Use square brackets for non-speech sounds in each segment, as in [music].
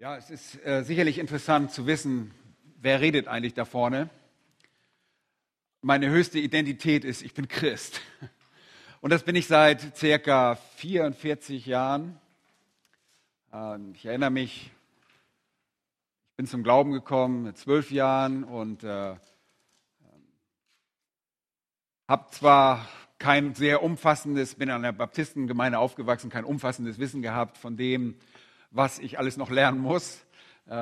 Ja, es ist äh, sicherlich interessant zu wissen, wer redet eigentlich da vorne. Meine höchste Identität ist, ich bin Christ. [laughs] Und das bin ich seit circa 44 Jahren. Ähm, ich erinnere mich, ich bin zum Glauben gekommen mit zwölf Jahren und äh, habe zwar kein sehr umfassendes, bin an der Baptistengemeinde aufgewachsen, kein umfassendes Wissen gehabt von dem, was ich alles noch lernen muss. Äh,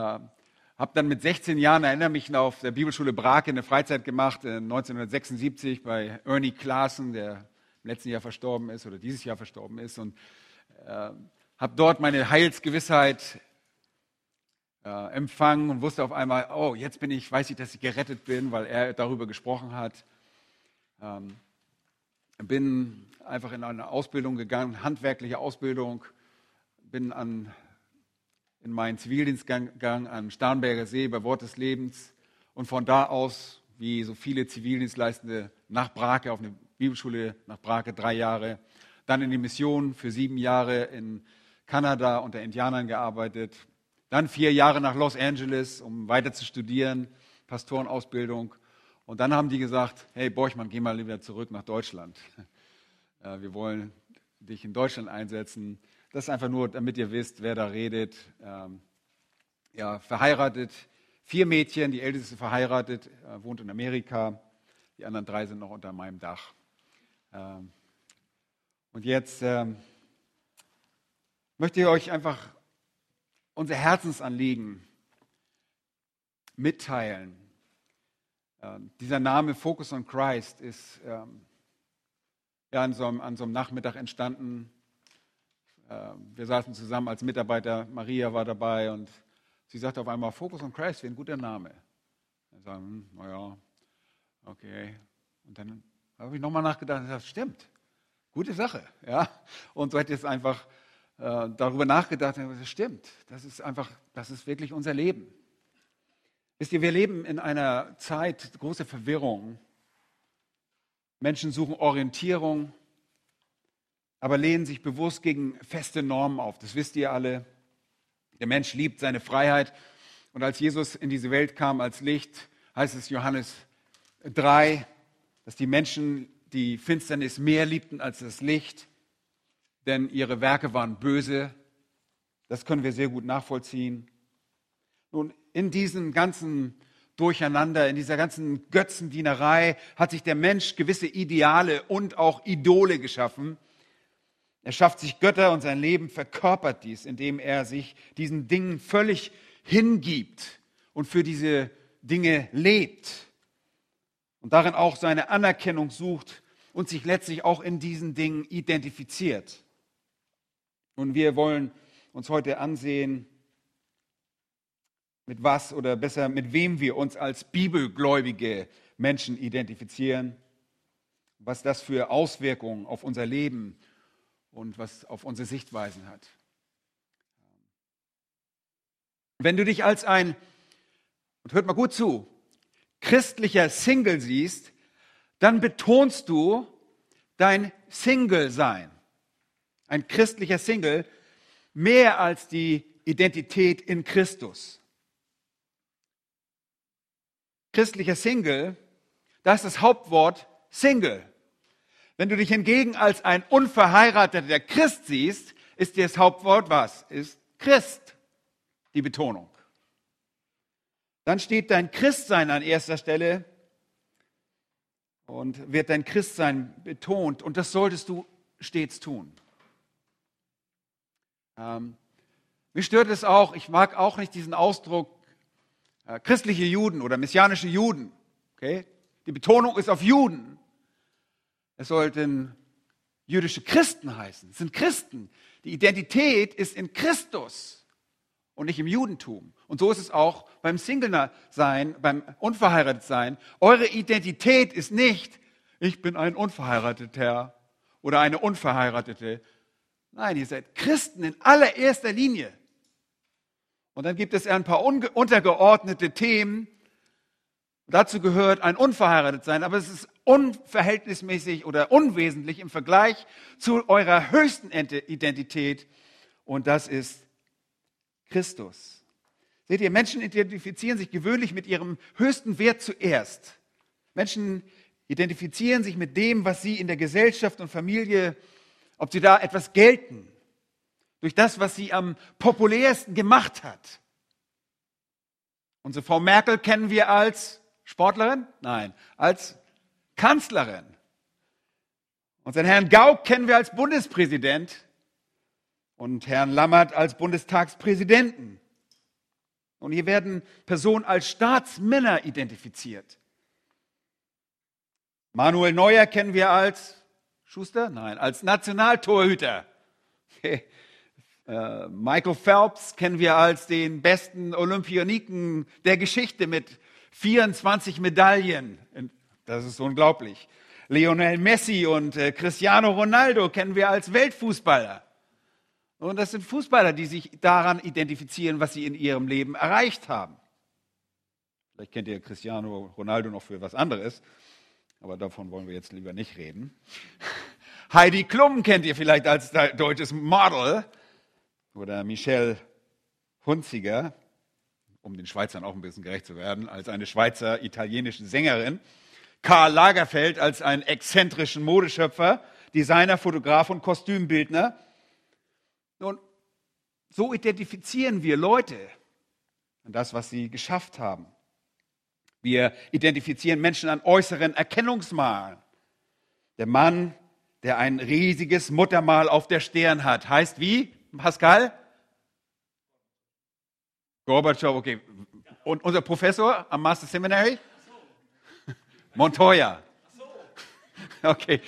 habe dann mit 16 Jahren, erinnere mich noch, auf der Bibelschule Brake eine Freizeit gemacht, äh, 1976 bei Ernie Klaassen, der im letzten Jahr verstorben ist oder dieses Jahr verstorben ist. Und äh, habe dort meine Heilsgewissheit äh, empfangen und wusste auf einmal, oh, jetzt bin ich, weiß ich, dass ich gerettet bin, weil er darüber gesprochen hat. Ähm, bin einfach in eine Ausbildung gegangen, handwerkliche Ausbildung, bin an in meinen Zivildienst gegangen am Starnberger See bei Wort des Lebens und von da aus, wie so viele Zivildienstleistende, nach Brake auf eine Bibelschule, nach Brake drei Jahre, dann in die Mission für sieben Jahre in Kanada unter Indianern gearbeitet, dann vier Jahre nach Los Angeles, um weiter zu studieren, Pastorenausbildung. Und dann haben die gesagt, hey Borchmann, geh mal wieder zurück nach Deutschland. [laughs] Äh, wir wollen dich in Deutschland einsetzen. Das ist einfach nur, damit ihr wisst, wer da redet. Ähm, ja, verheiratet, vier Mädchen, die älteste verheiratet, äh, wohnt in Amerika, die anderen drei sind noch unter meinem Dach. Ähm, und jetzt ähm, möchte ich euch einfach unser Herzensanliegen mitteilen. Ähm, dieser Name Focus on Christ ist ähm, ja, an, so einem, an so einem Nachmittag entstanden wir saßen zusammen als Mitarbeiter, Maria war dabei und sie sagte auf einmal, Focus on Christ wäre ein guter Name. Wir sagen, hm, naja, okay. Und dann habe ich nochmal nachgedacht und gesagt, stimmt, gute Sache. Ja? Und so hätte ich jetzt einfach äh, darüber nachgedacht gesagt, stimmt, das ist einfach, das ist wirklich unser Leben. Wisst ihr, wir leben in einer Zeit großer Verwirrung. Menschen suchen Orientierung, aber lehnen sich bewusst gegen feste Normen auf. Das wisst ihr alle. Der Mensch liebt seine Freiheit. Und als Jesus in diese Welt kam als Licht, heißt es Johannes 3, dass die Menschen die Finsternis mehr liebten als das Licht, denn ihre Werke waren böse. Das können wir sehr gut nachvollziehen. Nun, in diesem ganzen Durcheinander, in dieser ganzen Götzendienerei hat sich der Mensch gewisse Ideale und auch Idole geschaffen, er schafft sich Götter und sein Leben verkörpert dies, indem er sich diesen Dingen völlig hingibt und für diese Dinge lebt und darin auch seine Anerkennung sucht und sich letztlich auch in diesen Dingen identifiziert. Und wir wollen uns heute ansehen, mit was oder besser mit wem wir uns als bibelgläubige Menschen identifizieren, was das für Auswirkungen auf unser Leben und was auf unsere Sichtweisen hat. Wenn du dich als ein, und hört mal gut zu, christlicher Single siehst, dann betonst du dein Single-Sein. Ein christlicher Single mehr als die Identität in Christus. Christlicher Single, das ist das Hauptwort Single. Wenn du dich hingegen als ein unverheirateter Christ siehst, ist dir das Hauptwort was? Ist Christ die Betonung. Dann steht dein Christsein an erster Stelle und wird dein Christsein betont und das solltest du stets tun. Ähm, mich stört es auch, ich mag auch nicht diesen Ausdruck äh, christliche Juden oder messianische Juden. Okay? Die Betonung ist auf Juden. Es sollten jüdische Christen heißen. Es sind Christen. Die Identität ist in Christus und nicht im Judentum. Und so ist es auch beim Single-Sein, beim Unverheiratet-Sein. Eure Identität ist nicht, ich bin ein Unverheirateter oder eine Unverheiratete. Nein, ihr seid Christen in allererster Linie. Und dann gibt es ein paar untergeordnete Themen. Dazu gehört ein unverheiratet sein, aber es ist unverhältnismäßig oder unwesentlich im Vergleich zu eurer höchsten Identität und das ist Christus. Seht ihr, Menschen identifizieren sich gewöhnlich mit ihrem höchsten Wert zuerst. Menschen identifizieren sich mit dem, was sie in der Gesellschaft und Familie, ob sie da etwas gelten, durch das, was sie am populärsten gemacht hat. Unsere Frau Merkel kennen wir als Sportlerin? Nein, als Kanzlerin. Unseren Herrn Gauck kennen wir als Bundespräsident und Herrn Lammert als Bundestagspräsidenten. Und hier werden Personen als Staatsmänner identifiziert. Manuel Neuer kennen wir als Schuster? Nein, als Nationaltorhüter. [laughs] Äh, Michael Phelps kennen wir als den besten Olympioniken der Geschichte mit 24 Medaillen. Das ist unglaublich. Lionel Messi und äh, Cristiano Ronaldo kennen wir als Weltfußballer. Und das sind Fußballer, die sich daran identifizieren, was sie in ihrem Leben erreicht haben. Vielleicht kennt ihr Cristiano Ronaldo noch für was anderes, aber davon wollen wir jetzt lieber nicht reden. [laughs] Heidi Klum kennt ihr vielleicht als deutsches Model oder Michelle Hunziger, um den Schweizern auch ein bisschen gerecht zu werden, als eine Schweizer italienische Sängerin. Karl Lagerfeld als einen exzentrischen Modeschöpfer, Designer, Fotograf und Kostümbildner. Nun, so identifizieren wir Leute an das, was sie geschafft haben. Wir identifizieren Menschen an äußeren Erkennungsmalen. Der Mann, der ein riesiges Muttermal auf der Stirn hat, heißt wie? Pascal? Gorbatschow, okay. Und unser Professor am Master Seminary? Montoya. Okay.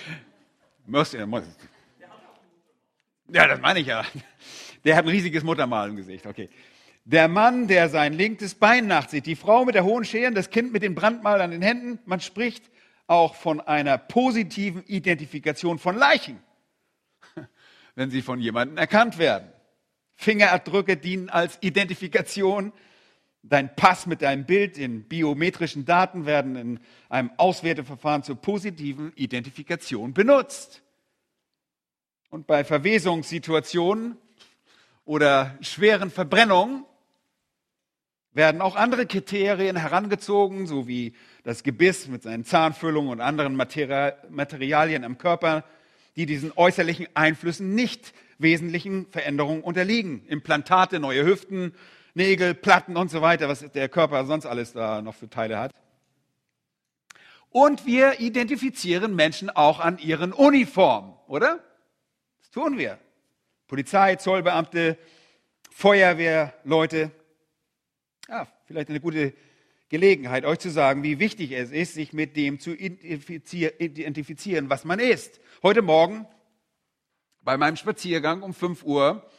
Muss, muss. Ja, das meine ich ja. Der hat ein riesiges Muttermal im Gesicht. Okay. Der Mann, der sein linkes Bein nachzieht, die Frau mit der hohen Schere, das Kind mit dem Brandmal an den Händen. Man spricht auch von einer positiven Identifikation von Leichen, wenn sie von jemandem erkannt werden. Fingerabdrücke dienen als Identifikation. Dein Pass mit deinem Bild in biometrischen Daten werden in einem Auswerteverfahren zur positiven Identifikation benutzt. Und bei Verwesungssituationen oder schweren Verbrennungen werden auch andere Kriterien herangezogen, so wie das Gebiss mit seinen Zahnfüllungen und anderen Materialien am Körper, die diesen äußerlichen Einflüssen nicht wesentlichen Veränderungen unterliegen. Implantate, neue Hüften, Nägel, Platten und so weiter, was der Körper sonst alles da noch für Teile hat. Und wir identifizieren Menschen auch an ihren Uniformen, oder? Das tun wir. Polizei, Zollbeamte, Feuerwehrleute. Ja, vielleicht eine gute Gelegenheit, euch zu sagen, wie wichtig es ist, sich mit dem zu identifizieren, was man ist. Heute Morgen bei meinem Spaziergang um 5 Uhr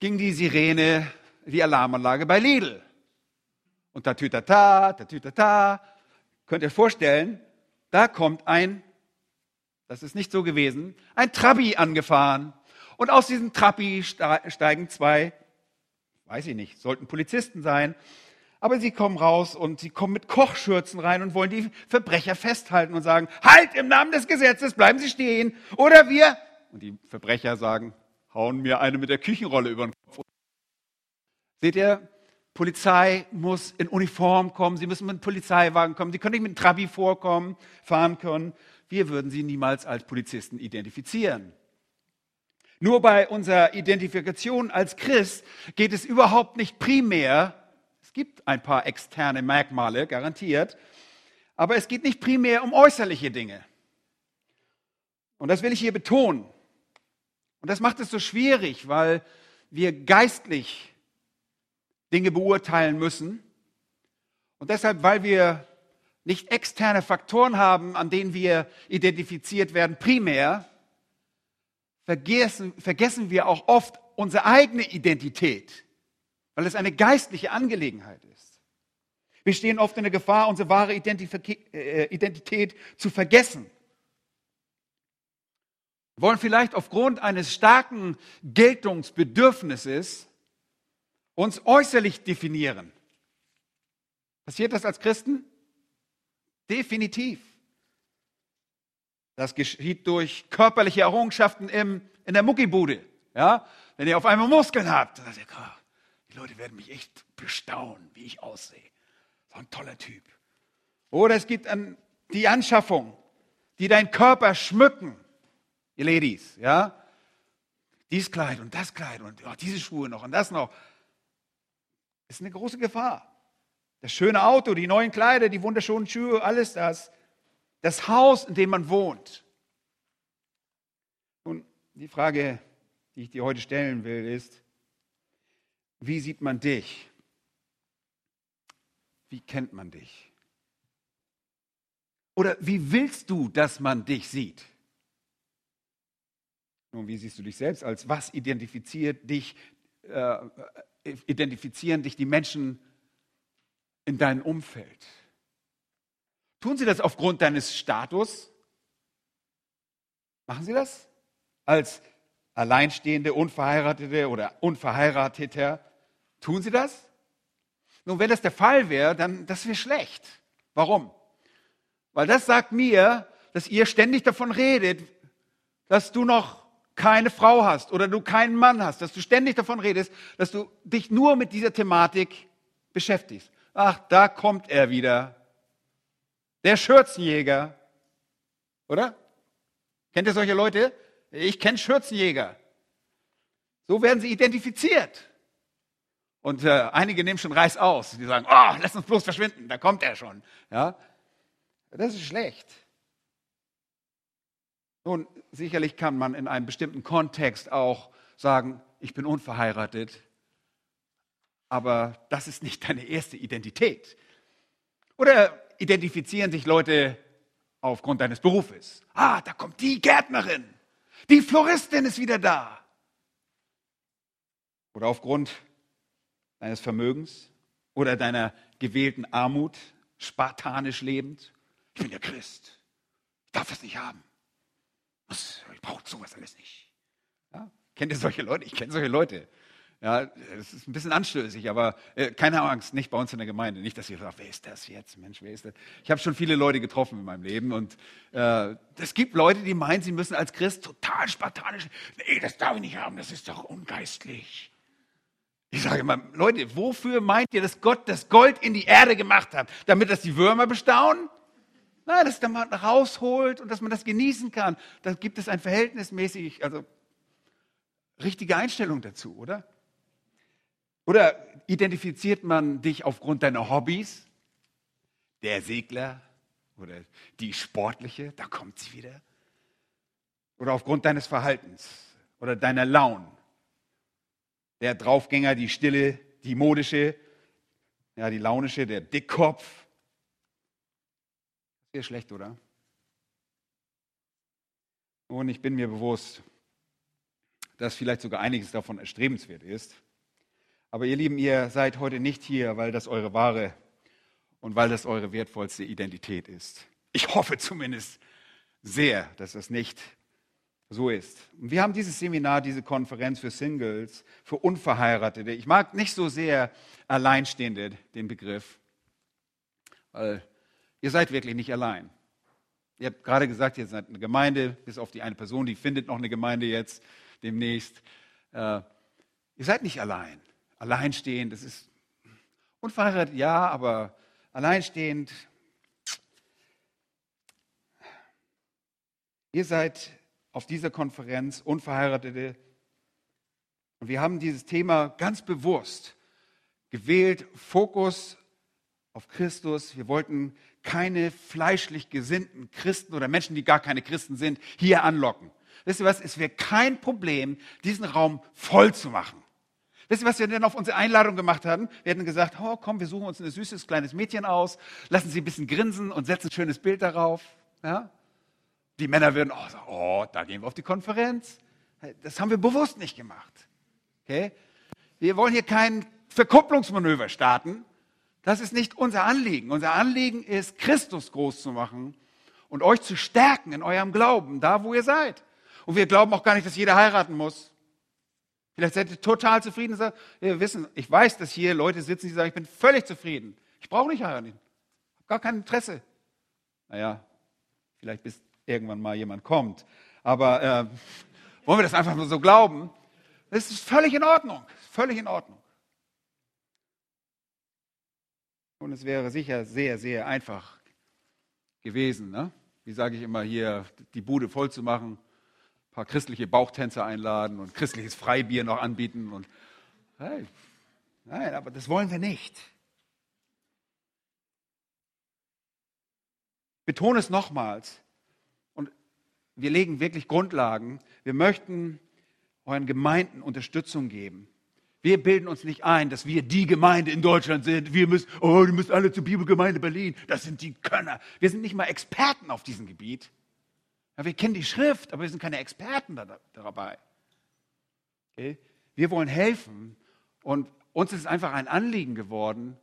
ging die Sirene, die Alarmanlage bei Lidl. Und da tütata, da tütata. Könnt ihr vorstellen, da kommt ein das ist nicht so gewesen. Ein Trabi angefahren. Und aus diesem Trabi steigen zwei, weiß ich nicht, sollten Polizisten sein. Aber sie kommen raus und sie kommen mit Kochschürzen rein und wollen die Verbrecher festhalten und sagen, halt im Namen des Gesetzes, bleiben Sie stehen. Oder wir, und die Verbrecher sagen, hauen mir eine mit der Küchenrolle über den Kopf. Seht ihr, Polizei muss in Uniform kommen, sie müssen mit einem Polizeiwagen kommen, sie können nicht mit einem Trabi vorkommen, fahren können wir würden sie niemals als Polizisten identifizieren. Nur bei unserer Identifikation als Christ geht es überhaupt nicht primär, es gibt ein paar externe Merkmale, garantiert, aber es geht nicht primär um äußerliche Dinge. Und das will ich hier betonen. Und das macht es so schwierig, weil wir geistlich Dinge beurteilen müssen. Und deshalb, weil wir nicht externe Faktoren haben, an denen wir identifiziert werden, primär, vergessen, vergessen wir auch oft unsere eigene Identität, weil es eine geistliche Angelegenheit ist. Wir stehen oft in der Gefahr, unsere wahre äh, Identität zu vergessen. Wir wollen vielleicht aufgrund eines starken Geltungsbedürfnisses uns äußerlich definieren. Passiert das als Christen? Definitiv. Das geschieht durch körperliche Errungenschaften im, in der Muckibude. Ja? Wenn ihr auf einmal Muskeln habt, dann sagt ihr, die Leute werden mich echt bestaunen, wie ich aussehe. So ein toller Typ. Oder es gibt an die Anschaffung, die deinen Körper schmücken. Ihr Ladies, ja? Dies Kleid und das Kleid und oh, diese Schuhe noch und das noch. Ist eine große Gefahr. Das schöne Auto, die neuen Kleider, die wunderschönen Schuhe, alles das. Das Haus, in dem man wohnt. Und die Frage, die ich dir heute stellen will, ist, wie sieht man dich? Wie kennt man dich? Oder wie willst du, dass man dich sieht? Nun, wie siehst du dich selbst? Als was identifiziert dich, äh, identifizieren dich die Menschen in deinem Umfeld? Tun sie das aufgrund deines Status? Machen sie das? Als Alleinstehende, Unverheiratete oder Unverheirateter? Tun sie das? Nun, wenn das der Fall wäre, dann das wäre schlecht. Warum? Weil das sagt mir, dass ihr ständig davon redet, dass du noch keine Frau hast oder du keinen Mann hast, dass du ständig davon redest, dass du dich nur mit dieser Thematik beschäftigst. Ach, da kommt er wieder. Der Schürzenjäger. Oder? Kennt ihr solche Leute? Ich kenne Schürzenjäger. So werden sie identifiziert. Und äh, einige nehmen schon Reis aus. Die sagen, oh, lass uns bloß verschwinden, da kommt er schon. Ja? Das ist schlecht. Nun, sicherlich kann man in einem bestimmten Kontext auch sagen, ich bin unverheiratet, aber das ist nicht deine erste Identität. Oder identifizieren sich Leute aufgrund deines Berufes. Ah, da kommt die Gärtnerin, die Floristin ist wieder da. Oder aufgrund deines Vermögens oder deiner gewählten Armut, spartanisch lebend. Ich bin ja Christ. Ich darf das nicht haben. Ich brauche sowas alles nicht. Ja? Kennt ihr solche Leute? Ich kenne solche Leute. Ja, es ist ein bisschen anstößig, aber äh, keine Angst, nicht bei uns in der Gemeinde. Nicht, dass ihr sagt, wer ist das jetzt? Mensch, wer ist das? Ich habe schon viele Leute getroffen in meinem Leben und äh, es gibt Leute, die meinen, sie müssen als Christ total spartanisch. Nee, das darf ich nicht haben, das ist doch ungeistlich. Ich sage immer, Leute, wofür meint ihr, dass Gott das Gold in die Erde gemacht hat? Damit das die Würmer bestaunen? Nein, dass man rausholt und dass man das genießen kann. Da gibt es ein verhältnismäßig, also richtige Einstellung dazu, oder? Oder identifiziert man dich aufgrund deiner Hobbys? Der Segler oder die Sportliche, da kommt sie wieder. Oder aufgrund deines Verhaltens oder deiner Launen der Draufgänger, die Stille, die modische, ja, die launische, der Dickkopf. Sehr schlecht, oder? Und ich bin mir bewusst, dass vielleicht sogar einiges davon erstrebenswert ist. Aber ihr Lieben, ihr seid heute nicht hier, weil das eure wahre und weil das eure wertvollste Identität ist. Ich hoffe zumindest sehr, dass das nicht so ist. Und wir haben dieses Seminar, diese Konferenz für Singles, für Unverheiratete. Ich mag nicht so sehr Alleinstehende den Begriff, weil ihr seid wirklich nicht allein. Ihr habt gerade gesagt, ihr seid eine Gemeinde, bis auf die eine Person, die findet noch eine Gemeinde jetzt demnächst. Äh, ihr seid nicht allein. Alleinstehend, das ist unverheiratet, ja, aber alleinstehend. Ihr seid auf dieser Konferenz, Unverheiratete. Und wir haben dieses Thema ganz bewusst gewählt, Fokus auf Christus. Wir wollten keine fleischlich gesinnten Christen oder Menschen, die gar keine Christen sind, hier anlocken. Wisst ihr was? Es wäre kein Problem, diesen Raum voll zu machen. Wisst ihr, was wir denn auf unsere Einladung gemacht haben? Wir hätten gesagt, oh, komm, wir suchen uns ein süßes kleines Mädchen aus, lassen sie ein bisschen grinsen und setzen ein schönes Bild darauf. Ja? Die Männer würden, oh, oh, da gehen wir auf die Konferenz. Das haben wir bewusst nicht gemacht. Okay? Wir wollen hier kein Verkupplungsmanöver starten. Das ist nicht unser Anliegen. Unser Anliegen ist, Christus groß zu machen und euch zu stärken in eurem Glauben, da wo ihr seid. Und wir glauben auch gar nicht, dass jeder heiraten muss. Vielleicht seid ihr total zufrieden und sagt, wir wissen, ich weiß, dass hier Leute sitzen, die sagen, ich bin völlig zufrieden. Ich brauche nicht heiraten. Ich habe gar kein Interesse. Naja, vielleicht bist irgendwann mal jemand kommt. Aber äh, wollen wir das einfach nur so glauben? Das ist völlig in Ordnung. Völlig in Ordnung. Und es wäre sicher sehr, sehr einfach gewesen, ne? wie sage ich immer hier, die Bude voll zu machen, ein paar christliche Bauchtänzer einladen und christliches Freibier noch anbieten. Und, hey, nein, aber das wollen wir nicht. betone es nochmals. Und wir legen wirklich Grundlagen. Wir möchten euren Gemeinden Unterstützung geben. Wir bilden uns nicht ein, dass wir die Gemeinde in Deutschland sind. Wir müssen, oh, die müssen alle zur Bibelgemeinde Berlin. Das sind die Könner. Wir sind nicht mal Experten auf diesem Gebiet. Ja, wir kennen die Schrift, aber wir sind keine Experten da, dabei. Okay? Wir wollen helfen und uns ist einfach ein Anliegen geworden,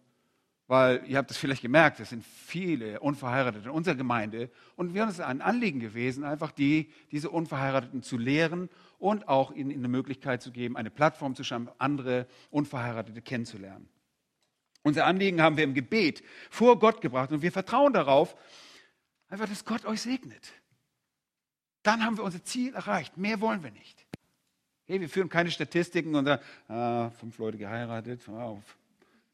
weil ihr habt es vielleicht gemerkt, es sind viele Unverheiratete in unserer Gemeinde und wir haben es ein Anliegen gewesen, einfach die, diese Unverheirateten zu lehren und auch ihnen eine Möglichkeit zu geben, eine Plattform zu schaffen, andere Unverheiratete kennenzulernen. Unser Anliegen haben wir im Gebet vor Gott gebracht und wir vertrauen darauf, einfach, dass Gott euch segnet. Dann haben wir unser Ziel erreicht. Mehr wollen wir nicht. Hey, wir führen keine Statistiken und sagen, ah, fünf Leute geheiratet, ah,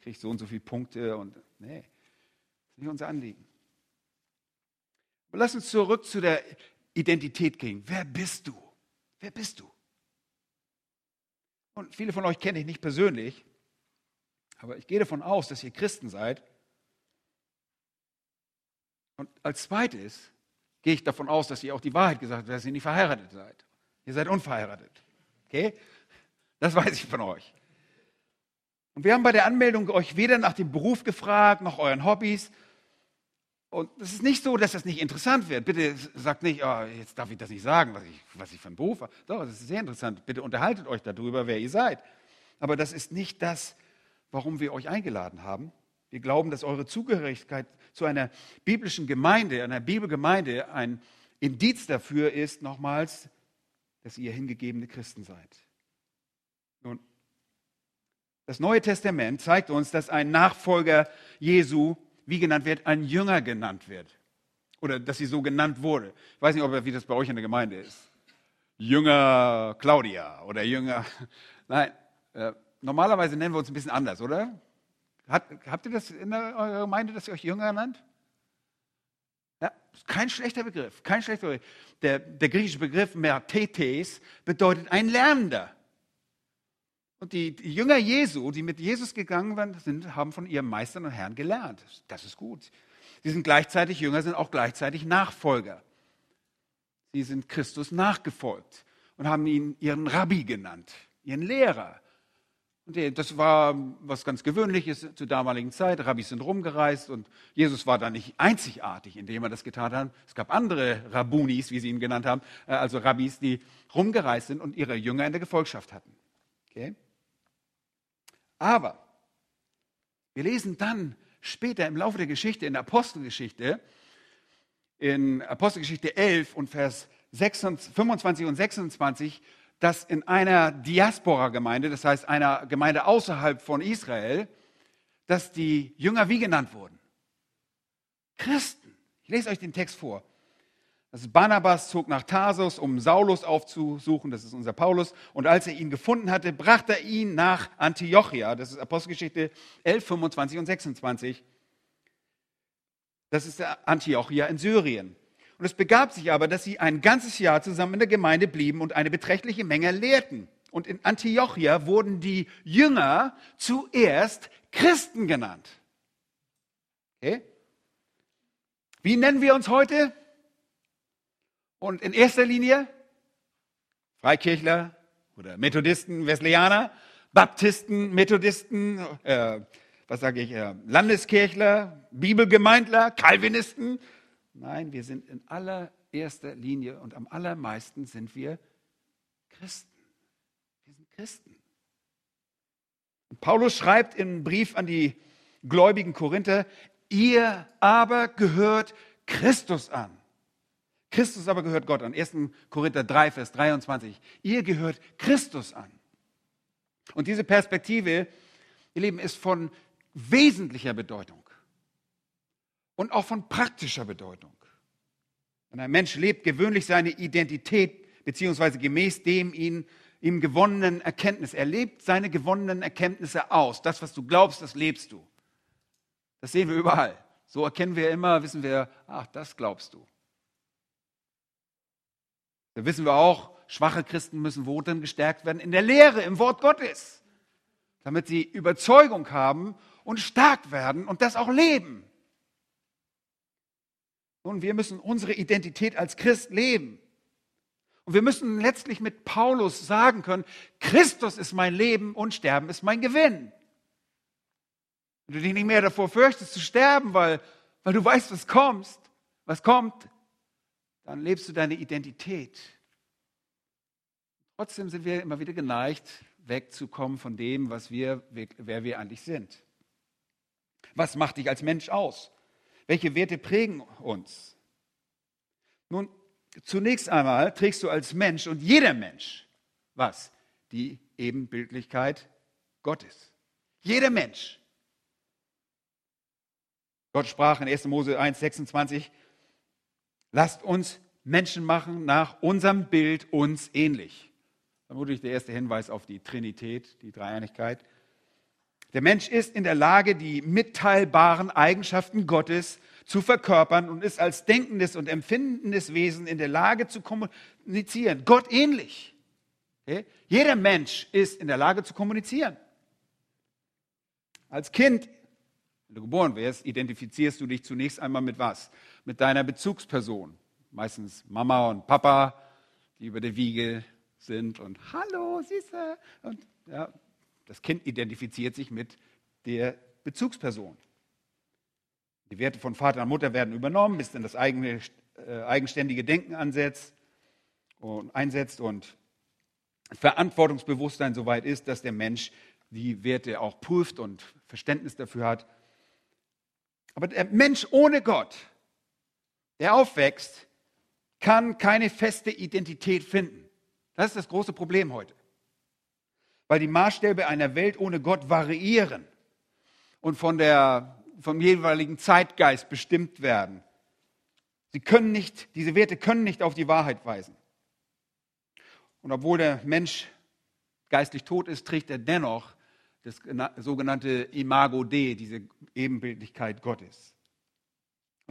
kriege so und so viele Punkte und nee, das ist nicht unser Anliegen. Aber lass uns zurück zu der Identität gehen. Wer bist du? Wer bist du? Und viele von euch kenne ich nicht persönlich, aber ich gehe davon aus, dass ihr Christen seid. Und als zweites gehe ich davon aus, dass ihr auch die Wahrheit gesagt habt, dass ihr nicht verheiratet seid. Ihr seid unverheiratet. Okay? Das weiß ich von euch. Und wir haben bei der Anmeldung euch weder nach dem Beruf gefragt, noch euren Hobbys. Und es ist nicht so, dass das nicht interessant wird. Bitte sagt nicht, oh, jetzt darf ich das nicht sagen, was ich, was ich für einen Beruf habe. Doch, das ist sehr interessant. Bitte unterhaltet euch darüber, wer ihr seid. Aber das ist nicht das, warum wir euch eingeladen haben. Wir glauben, dass eure Zugehörigkeit zu einer biblischen Gemeinde, einer Bibelgemeinde, ein Indiz dafür ist, nochmals, dass ihr hingegebene Christen seid. Das Neue Testament zeigt uns, dass ein Nachfolger Jesu, wie genannt wird, ein Jünger genannt wird. Oder dass sie so genannt wurde. Ich weiß nicht, ob, wie das bei euch in der Gemeinde ist. Jünger Claudia oder Jünger. [laughs] Nein, äh, normalerweise nennen wir uns ein bisschen anders, oder? Hat, habt ihr das in der, eurer Gemeinde, dass ihr euch Jünger nennt? Ja, kein schlechter Begriff, kein schlechter Begriff. Der, der griechische Begriff Mertetes bedeutet ein Lernender. Und die, Jünger Jesu, die mit Jesus gegangen sind, haben von ihrem Meister und Herrn gelernt. Das ist gut. Sie sind gleichzeitig Jünger, sind auch gleichzeitig Nachfolger. Sie sind Christus nachgefolgt und haben ihn ihren Rabbi genannt, ihren Lehrer. Und das war was ganz Gewöhnliches zur damaligen Zeit. Rabbis sind rumgereist und Jesus war da nicht einzigartig, indem er das getan hat. Es gab andere Rabunis, wie sie ihn genannt haben, äh, also Rabbis, die rumgereist sind und ihre Jünger in der Gefolgschaft hatten. Okay? Aber wir lesen dann später im Laufe der Geschichte, in der Apostelgeschichte, in Apostelgeschichte 11 und Vers 25 und 26, dass in einer Diaspora-Gemeinde, das heißt einer Gemeinde außerhalb von Israel, dass die Jünger wie genannt wurden? Christen. Ich lese euch den Text vor. Das Barnabas zog nach Tarsus, um Saulus aufzusuchen, das ist unser Paulus, und als er ihn gefunden hatte, brachte er ihn nach Antiochia, das ist Apostelgeschichte 11, 25 und 26. Das ist Antiochia in Syrien. Und es begab sich aber, dass sie ein ganzes Jahr zusammen in der Gemeinde blieben und eine beträchtliche Menge lehrten. Und in Antiochia wurden die Jünger zuerst Christen genannt. Okay? Wie nennen wir uns heute? Und in erster Linie Freikirchler oder Methodisten, Wesleyaner, Baptisten, Methodisten, äh, was sage ich, äh, Landeskirchler, Bibelgemeindler, Calvinisten. Nein, wir sind in allererster Linie und am allermeisten sind wir Christen. Wir sind Christen. Und Paulus schreibt im Brief an die gläubigen Korinther, ihr aber gehört Christus an. Christus aber gehört Gott an. 1. Korinther 3, Vers 23. Ihr gehört Christus an. Und diese Perspektive, ihr Leben, ist von wesentlicher Bedeutung und auch von praktischer Bedeutung. Und ein Mensch lebt gewöhnlich seine Identität beziehungsweise gemäß dem ihn, ihm gewonnenen Erkenntnis. Er lebt seine gewonnenen Erkenntnisse aus. Das, was du glaubst, das lebst du. Das sehen wir überall. So erkennen wir immer, wissen wir, ach, das glaubst du. Da wissen wir auch, schwache Christen müssen worin gestärkt werden? In der Lehre, im Wort Gottes, damit sie Überzeugung haben und stark werden und das auch leben. Nun, wir müssen unsere Identität als Christ leben. Und wir müssen letztlich mit Paulus sagen können, Christus ist mein Leben und Sterben ist mein Gewinn. Wenn du dich nicht mehr davor fürchtest zu sterben, weil, weil du weißt, was kommt, was kommt, dann lebst du deine Identität. Trotzdem sind wir immer wieder geneigt, wegzukommen von dem, was wir, wer wir eigentlich sind. Was macht dich als Mensch aus? Welche Werte prägen uns? Nun, zunächst einmal trägst du als Mensch und jeder Mensch was? Die Ebenbildlichkeit Gottes. Jeder Mensch. Gott sprach in 1. Mose 1, 26, lasst uns Menschen machen nach unserem Bild uns ähnlich. Vermutlich der erste Hinweis auf die Trinität, die Dreieinigkeit. Der Mensch ist in der Lage, die mitteilbaren Eigenschaften Gottes zu verkörpern und ist als denkendes und empfindendes Wesen in der Lage zu kommunizieren. Gott ähnlich. Okay? Jeder Mensch ist in der Lage zu kommunizieren. Als Kind, wenn du geboren wirst, identifizierst du dich zunächst einmal mit was? Mit deiner Bezugsperson. Meistens Mama und Papa, die über der Wiege sind und Hallo, Süße. Und ja, das Kind identifiziert sich mit der Bezugsperson. Die Werte von Vater und Mutter werden übernommen, bis dann das eigene, äh, eigenständige Denken ansetzt und einsetzt und Verantwortungsbewusstsein soweit ist, dass der Mensch die Werte auch prüft und Verständnis dafür hat. Aber der Mensch ohne Gott, der aufwächst, kann keine feste Identität finden. Das ist das große Problem heute weil die Maßstäbe einer Welt ohne Gott variieren und von der, vom jeweiligen Zeitgeist bestimmt werden. Sie können nicht, diese Werte können nicht auf die Wahrheit weisen. Und obwohl der Mensch geistlich tot ist, trägt er dennoch das sogenannte Imago Dei, diese Ebenbildlichkeit Gottes.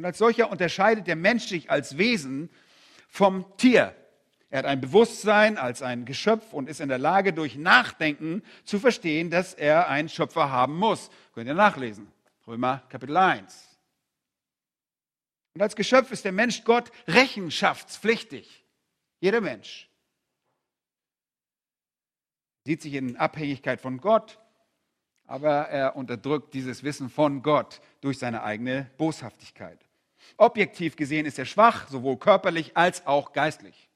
Und als solcher unterscheidet der Mensch sich als Wesen vom Tier. Er hat ein Bewusstsein als ein Geschöpf und ist in der Lage, durch Nachdenken zu verstehen, dass er einen Schöpfer haben muss. Könnt ihr nachlesen. Römer Kapitel 1. Und als Geschöpf ist der Mensch Gott rechenschaftspflichtig. Jeder Mensch sieht sich in Abhängigkeit von Gott, aber er unterdrückt dieses Wissen von Gott durch seine eigene Boshaftigkeit. Objektiv gesehen ist er schwach, sowohl körperlich als auch geistlich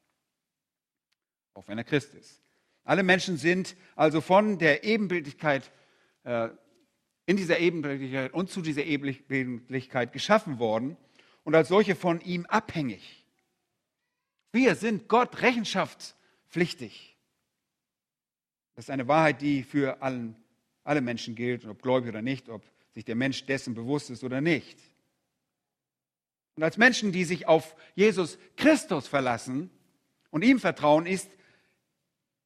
auch wenn er Christ ist. Alle Menschen sind also von der Ebenbildlichkeit, äh, in dieser Ebenbildlichkeit und zu dieser Ebenbildlichkeit geschaffen worden und als solche von ihm abhängig. Wir sind Gott rechenschaftspflichtig. Das ist eine Wahrheit, die für allen, alle Menschen gilt, ob gläubig oder nicht, ob sich der Mensch dessen bewusst ist oder nicht. Und als Menschen, die sich auf Jesus Christus verlassen und ihm vertrauen, ist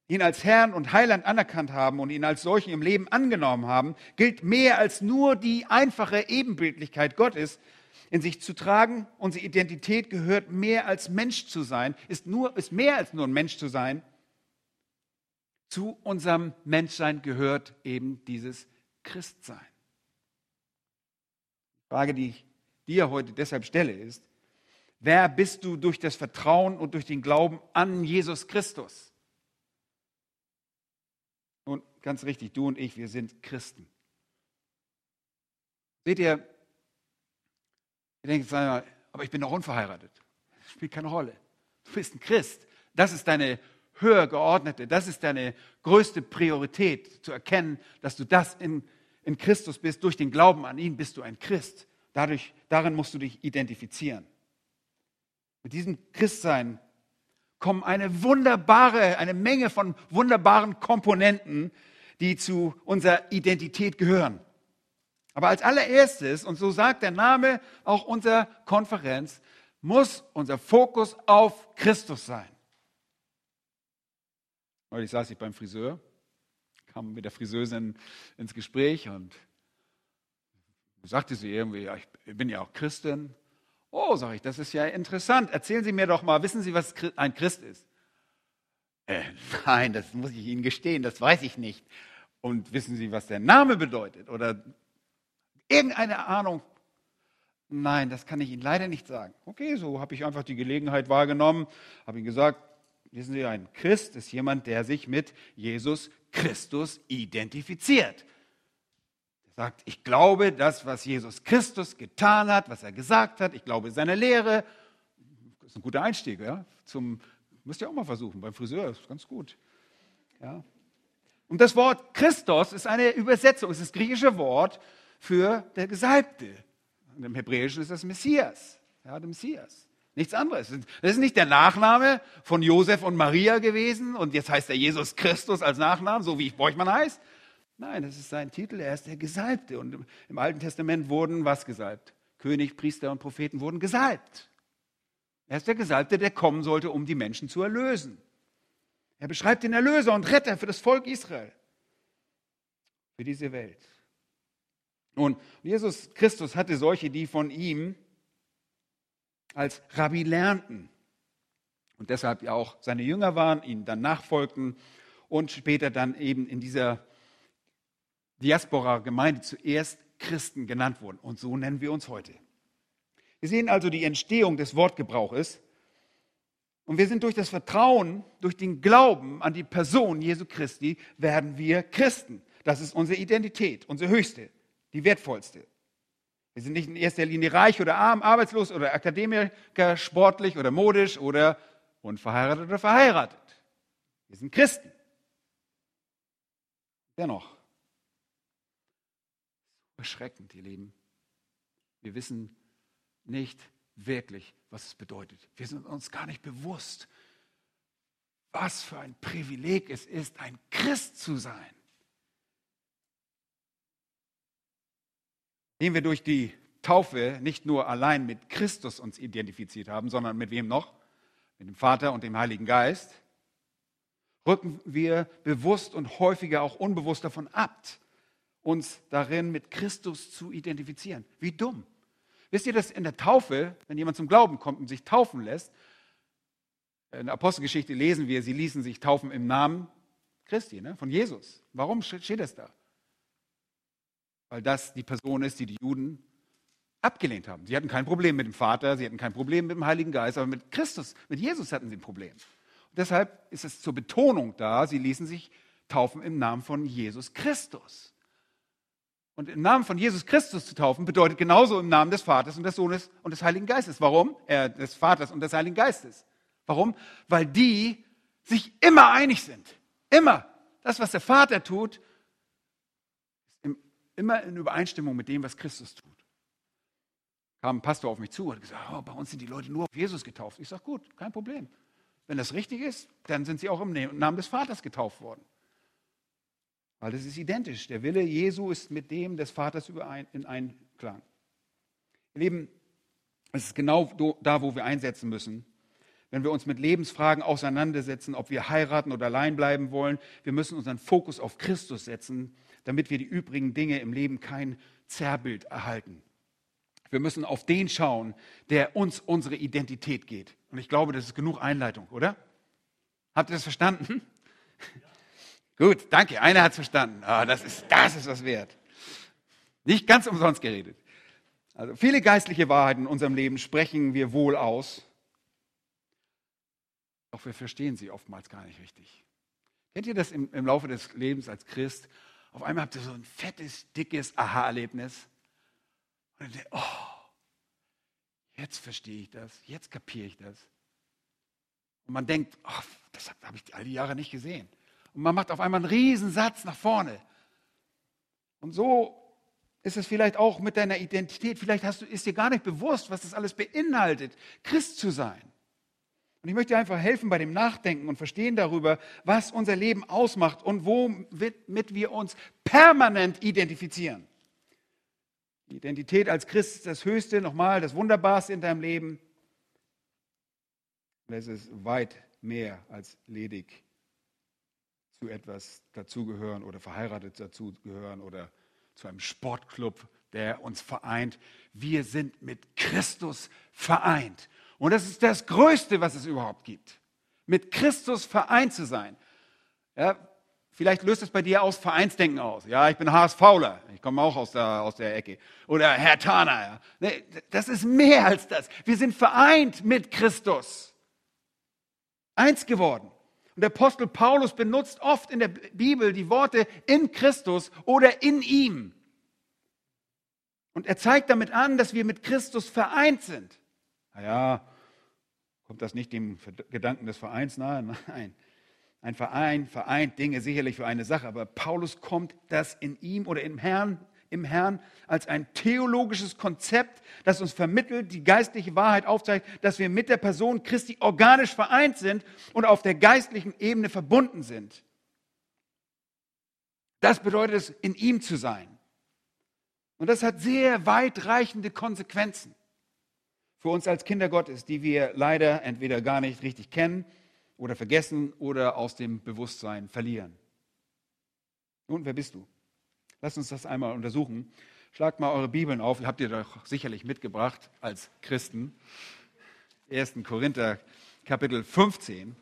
ihn als Herrn und Heiland anerkannt haben und ihn als solchen im Leben angenommen haben, gilt mehr als nur die einfache Ebenbildlichkeit Gottes in sich zu tragen. Unsere Identität gehört mehr als Mensch zu sein, ist, nur, ist mehr als nur ein Mensch zu sein. Zu unserem Menschsein gehört eben dieses Christsein. Die Frage, die ich dir heute deshalb stelle, ist, wer bist du durch das Vertrauen und durch den Glauben an Jesus Christus? Nun, ganz richtig, du und ich, wir sind Christen. Seht ihr, ihr denkt, aber ich bin noch unverheiratet. Das spielt keine Rolle. Du bist ein Christ. Das ist deine höher geordnete, das ist deine größte Priorität, zu erkennen, dass du das in, in Christus bist. Durch den Glauben an ihn bist du ein Christ. Dadurch, darin musst du dich identifizieren. Mit diesem Christsein kommen eine wunderbare, eine Menge von wunderbaren Komponenten, die zu unserer Identität gehören. Aber als allererstes, und so sagt der Name auch unserer Konferenz, muss unser Fokus auf Christus sein. Neulich saß ich beim Friseur, kam mit der Friseurin ins Gespräch und Sagte sie irgendwie, ja, ich bin ja auch Christin. Oh, sage ich, das ist ja interessant. Erzählen Sie mir doch mal, wissen Sie, was ein Christ ist? Äh, nein, das muss ich Ihnen gestehen, das weiß ich nicht. Und wissen Sie, was der Name bedeutet? Oder irgendeine Ahnung? Nein, das kann ich Ihnen leider nicht sagen. Okay, so habe ich einfach die Gelegenheit wahrgenommen, habe Ihnen gesagt, wissen Sie, ein Christ ist jemand, der sich mit Jesus Christus identifiziert. Sagt, ich glaube das, was Jesus Christus getan hat, was er gesagt hat, ich glaube seine Lehre. Das ist ein guter Einstieg, ja, zum Müsst ihr auch mal versuchen, beim Friseur ist ganz gut. Ja. Und das Wort Christos ist eine Übersetzung, es ist das griechische Wort für der Gesalbte. Im Hebräischen ist das Messias, ja, der Messias. Nichts anderes. Das ist nicht der Nachname von Josef und Maria gewesen und jetzt heißt er Jesus Christus als Nachname, so wie ich Borchmann heißt. Nein, das ist sein Titel, er ist der Gesalbte. Und im Alten Testament wurden was gesalbt? König, Priester und Propheten wurden gesalbt. Er ist der Gesalbte, der kommen sollte, um die Menschen zu erlösen. Er beschreibt den Erlöser und Retter für das Volk Israel, für diese Welt. Und Jesus Christus hatte solche, die von ihm als Rabbi lernten und deshalb ja auch seine Jünger waren, ihnen dann nachfolgten und später dann eben in dieser Diaspora-Gemeinde zuerst Christen genannt wurden. Und so nennen wir uns heute. Wir sehen also die Entstehung des Wortgebrauches. Und wir sind durch das Vertrauen, durch den Glauben an die Person Jesu Christi, werden wir Christen. Das ist unsere Identität, unsere höchste, die wertvollste. Wir sind nicht in erster Linie reich oder arm, arbeitslos oder Akademiker, sportlich oder modisch oder unverheiratet oder verheiratet. Wir sind Christen. Dennoch, erschreckend, ihr Lieben. Wir wissen nicht wirklich, was es bedeutet. Wir sind uns gar nicht bewusst, was für ein Privileg es ist, ein Christ zu sein. Indem wir durch die Taufe nicht nur allein mit Christus uns identifiziert haben, sondern mit wem noch? Mit dem Vater und dem Heiligen Geist, rücken wir bewusst und häufiger auch unbewusst davon ab, uns darin mit Christus zu identifizieren. Wie dumm. Wisst ihr, dass in der Taufe, wenn jemand zum Glauben kommt und sich taufen lässt, in der Apostelgeschichte lesen wir, sie ließen sich taufen im Namen Christi, ne, von Jesus. Warum steht das da? Weil das die Person ist, die die Juden abgelehnt haben. Sie hatten kein Problem mit dem Vater, sie hatten kein Problem mit dem Heiligen Geist, aber mit Christus, mit Jesus hatten sie ein Problem. Und deshalb ist es zur Betonung da, sie ließen sich taufen im Namen von Jesus Christus. Und im Namen von Jesus Christus zu taufen bedeutet genauso im Namen des Vaters und des Sohnes und des Heiligen Geistes. Warum? Äh, des Vaters und des Heiligen Geistes. Warum? Weil die sich immer einig sind. Immer. Das, was der Vater tut, ist immer in Übereinstimmung mit dem, was Christus tut. Kam ein Pastor auf mich zu und hat gesagt, oh, bei uns sind die Leute nur auf Jesus getauft. Ich sage, gut, kein Problem. Wenn das richtig ist, dann sind sie auch im Namen des Vaters getauft worden. Weil das ist identisch. Der Wille Jesu ist mit dem des Vaters in Einklang. Ihr Lieben, es ist genau da, wo wir einsetzen müssen. Wenn wir uns mit Lebensfragen auseinandersetzen, ob wir heiraten oder allein bleiben wollen, wir müssen unseren Fokus auf Christus setzen, damit wir die übrigen Dinge im Leben kein Zerrbild erhalten. Wir müssen auf den schauen, der uns unsere Identität geht. Und ich glaube, das ist genug Einleitung, oder? Habt ihr das verstanden? Gut, danke. Einer hat es verstanden. Oh, das, ist, das ist was wert. Nicht ganz umsonst geredet. Also viele geistliche Wahrheiten in unserem Leben sprechen wir wohl aus, doch wir verstehen sie oftmals gar nicht richtig. Kennt ihr das im, im Laufe des Lebens als Christ? Auf einmal habt ihr so ein fettes, dickes Aha-Erlebnis. Und dann denkt, oh, jetzt verstehe ich das, jetzt kapiere ich das. Und man denkt, oh, das habe ich all die Jahre nicht gesehen. Und man macht auf einmal einen Riesensatz nach vorne. Und so ist es vielleicht auch mit deiner Identität. Vielleicht hast du, ist dir gar nicht bewusst, was das alles beinhaltet, Christ zu sein. Und ich möchte dir einfach helfen bei dem Nachdenken und Verstehen darüber, was unser Leben ausmacht und womit wir uns permanent identifizieren. Die Identität als Christ ist das Höchste, nochmal, das Wunderbarste in deinem Leben. Und es ist weit mehr als ledig zu etwas dazugehören oder verheiratet dazugehören oder zu einem Sportclub der uns vereint. Wir sind mit Christus vereint. Und das ist das Größte, was es überhaupt gibt. Mit Christus vereint zu sein. Ja, vielleicht löst es bei dir aus Vereinsdenken aus. Ja, ich bin HSVler. Ich komme auch aus der, aus der Ecke. Oder Herr Taner. Nee, das ist mehr als das. Wir sind vereint mit Christus. Eins geworden. Und der Apostel Paulus benutzt oft in der Bibel die Worte in Christus oder in ihm. Und er zeigt damit an, dass wir mit Christus vereint sind. Naja, kommt das nicht dem Gedanken des Vereins nahe? [laughs] Nein. Ein Verein vereint Dinge sicherlich für eine Sache, aber Paulus kommt das in ihm oder im Herrn, im Herrn als ein theologisches Konzept, das uns vermittelt, die geistliche Wahrheit aufzeigt, dass wir mit der Person Christi organisch vereint sind und auf der geistlichen Ebene verbunden sind. Das bedeutet es, in ihm zu sein. Und das hat sehr weitreichende Konsequenzen für uns als Kinder Gottes, die wir leider entweder gar nicht richtig kennen oder vergessen oder aus dem Bewusstsein verlieren. Nun, wer bist du? Lass uns das einmal untersuchen. Schlagt mal eure Bibeln auf, habt ihr doch sicherlich mitgebracht als Christen. 1. Korinther Kapitel 15.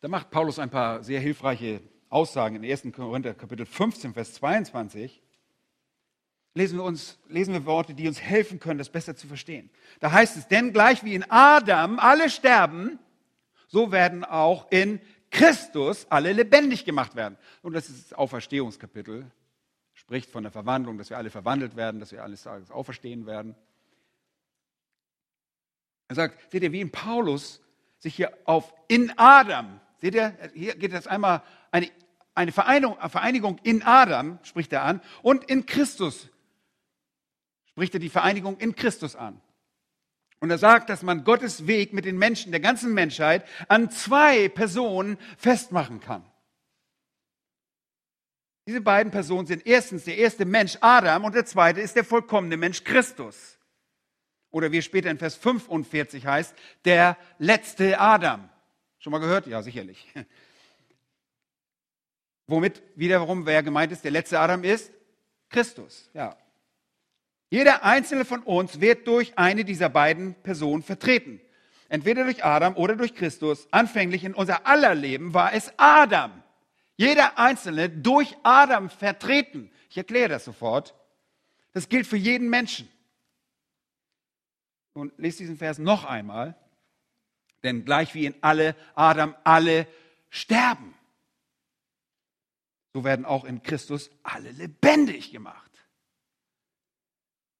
Da macht Paulus ein paar sehr hilfreiche Aussagen in 1. Korinther Kapitel 15, Vers 22. Lesen wir, uns, lesen wir Worte, die uns helfen können, das besser zu verstehen. Da heißt es, denn gleich wie in Adam alle sterben, so werden auch in Christus alle lebendig gemacht werden. Und das ist das Auferstehungskapitel, spricht von der Verwandlung, dass wir alle verwandelt werden, dass wir Tages auferstehen werden. Er sagt, seht ihr, wie in Paulus sich hier auf in Adam Seht ihr, hier geht es einmal eine, eine Vereinigung, Vereinigung in Adam, spricht er an, und in Christus spricht er die Vereinigung in Christus an. Und er sagt, dass man Gottes Weg mit den Menschen, der ganzen Menschheit, an zwei Personen festmachen kann. Diese beiden Personen sind erstens der erste Mensch Adam und der zweite ist der vollkommene Mensch Christus. Oder wie später in Vers 45 heißt, der letzte Adam. Schon mal gehört? Ja, sicherlich. Womit wiederum, wer gemeint ist, der letzte Adam ist? Christus. Ja. Jeder einzelne von uns wird durch eine dieser beiden Personen vertreten. Entweder durch Adam oder durch Christus. Anfänglich in unser aller Leben war es Adam. Jeder einzelne durch Adam vertreten. Ich erkläre das sofort. Das gilt für jeden Menschen. Und lest diesen Vers noch einmal. Denn gleich wie in alle Adam alle sterben, so werden auch in Christus alle lebendig gemacht.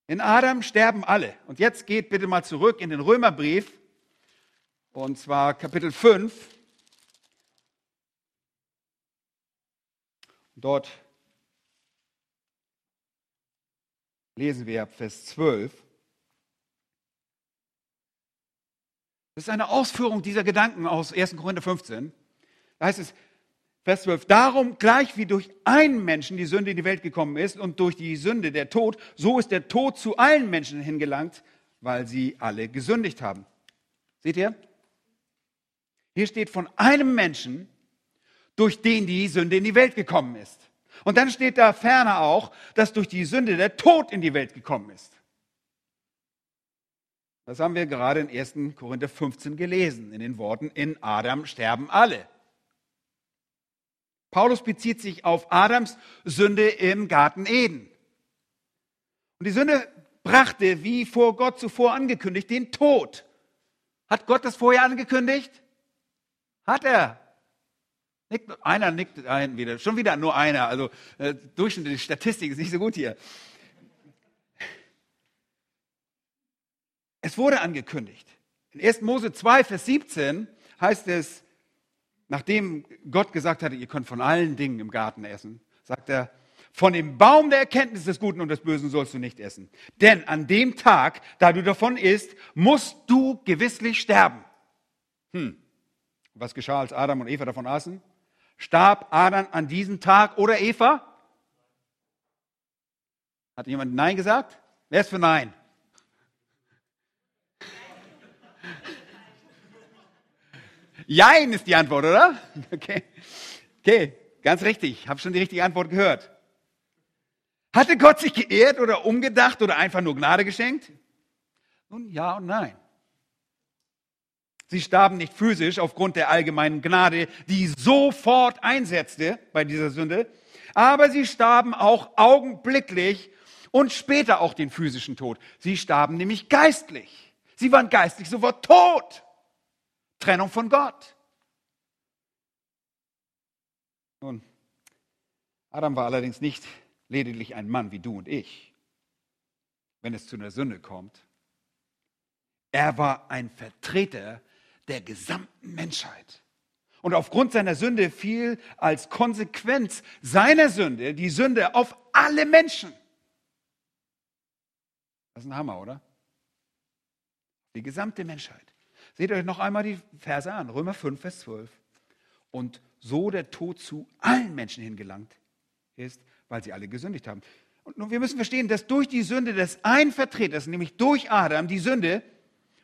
In Adam sterben alle. Und jetzt geht bitte mal zurück in den Römerbrief, und zwar Kapitel 5. Dort lesen wir ab Vers 12. Das ist eine Ausführung dieser Gedanken aus 1. Korinther 15. Da heißt es, Vers 12, darum gleich wie durch einen Menschen die Sünde in die Welt gekommen ist und durch die Sünde der Tod, so ist der Tod zu allen Menschen hingelangt, weil sie alle gesündigt haben. Seht ihr? Hier steht von einem Menschen, durch den die Sünde in die Welt gekommen ist. Und dann steht da ferner auch, dass durch die Sünde der Tod in die Welt gekommen ist. Das haben wir gerade in 1. Korinther 15 gelesen, in den Worten, in Adam sterben alle. Paulus bezieht sich auf Adams Sünde im Garten Eden. Und die Sünde brachte, wie vor Gott zuvor angekündigt, den Tod. Hat Gott das vorher angekündigt? Hat er. Nickt, einer nickt ein wieder, schon wieder nur einer. Also äh, durchschnittliche Statistik ist nicht so gut hier. Es wurde angekündigt. In 1. Mose 2, Vers 17 heißt es, nachdem Gott gesagt hatte, ihr könnt von allen Dingen im Garten essen, sagt er, von dem Baum der Erkenntnis des Guten und des Bösen sollst du nicht essen. Denn an dem Tag, da du davon isst, musst du gewisslich sterben. Hm. Was geschah, als Adam und Eva davon aßen? Starb Adam an diesem Tag oder Eva? Hat jemand Nein gesagt? Wer ist für Nein? Jein ist die Antwort, oder? [laughs] Okay. Okay, ganz richtig. Ich habe schon die richtige Antwort gehört. Hatte Gott sich geehrt oder umgedacht oder einfach nur Gnade geschenkt? Nun, ja und nein. Sie starben nicht physisch aufgrund der allgemeinen Gnade, die sofort einsetzte bei dieser Sünde, aber sie starben auch augenblicklich und später auch den physischen Tod. Sie starben nämlich geistlich. Sie waren geistlich sofort tot. Trennung von Gott. Nun, Adam war allerdings nicht lediglich ein Mann wie du und ich, wenn es zu einer Sünde kommt. Er war ein Vertreter der gesamten Menschheit. Und aufgrund seiner Sünde fiel als Konsequenz seiner Sünde die Sünde auf alle Menschen. Das ist ein Hammer, oder? Die gesamte Menschheit. Seht euch noch einmal die Verse an, Römer 5, Vers 12. Und so der Tod zu allen Menschen hingelangt ist, weil sie alle gesündigt haben. Und wir müssen verstehen, dass durch die Sünde des einen Vertreters, nämlich durch Adam, die Sünde,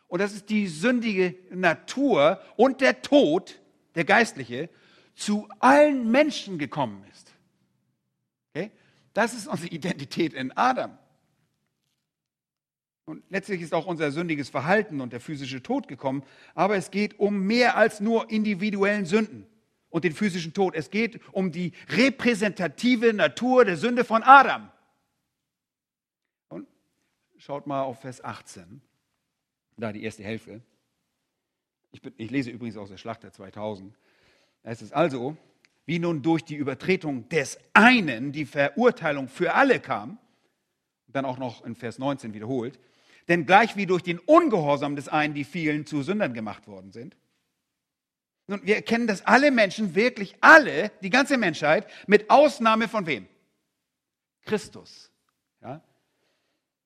und das ist die sündige Natur und der Tod, der geistliche, zu allen Menschen gekommen ist. Okay? Das ist unsere Identität in Adam. Und letztlich ist auch unser sündiges Verhalten und der physische Tod gekommen. Aber es geht um mehr als nur individuellen Sünden und den physischen Tod. Es geht um die repräsentative Natur der Sünde von Adam. Und schaut mal auf Vers 18, da die erste Hälfte. Ich, bin, ich lese übrigens aus der Schlachter 2000. Da ist es also, wie nun durch die Übertretung des einen die Verurteilung für alle kam, dann auch noch in Vers 19 wiederholt, denn gleich wie durch den Ungehorsam des einen die vielen zu Sündern gemacht worden sind. Nun, wir erkennen, dass alle Menschen, wirklich alle, die ganze Menschheit, mit Ausnahme von wem? Christus, ja,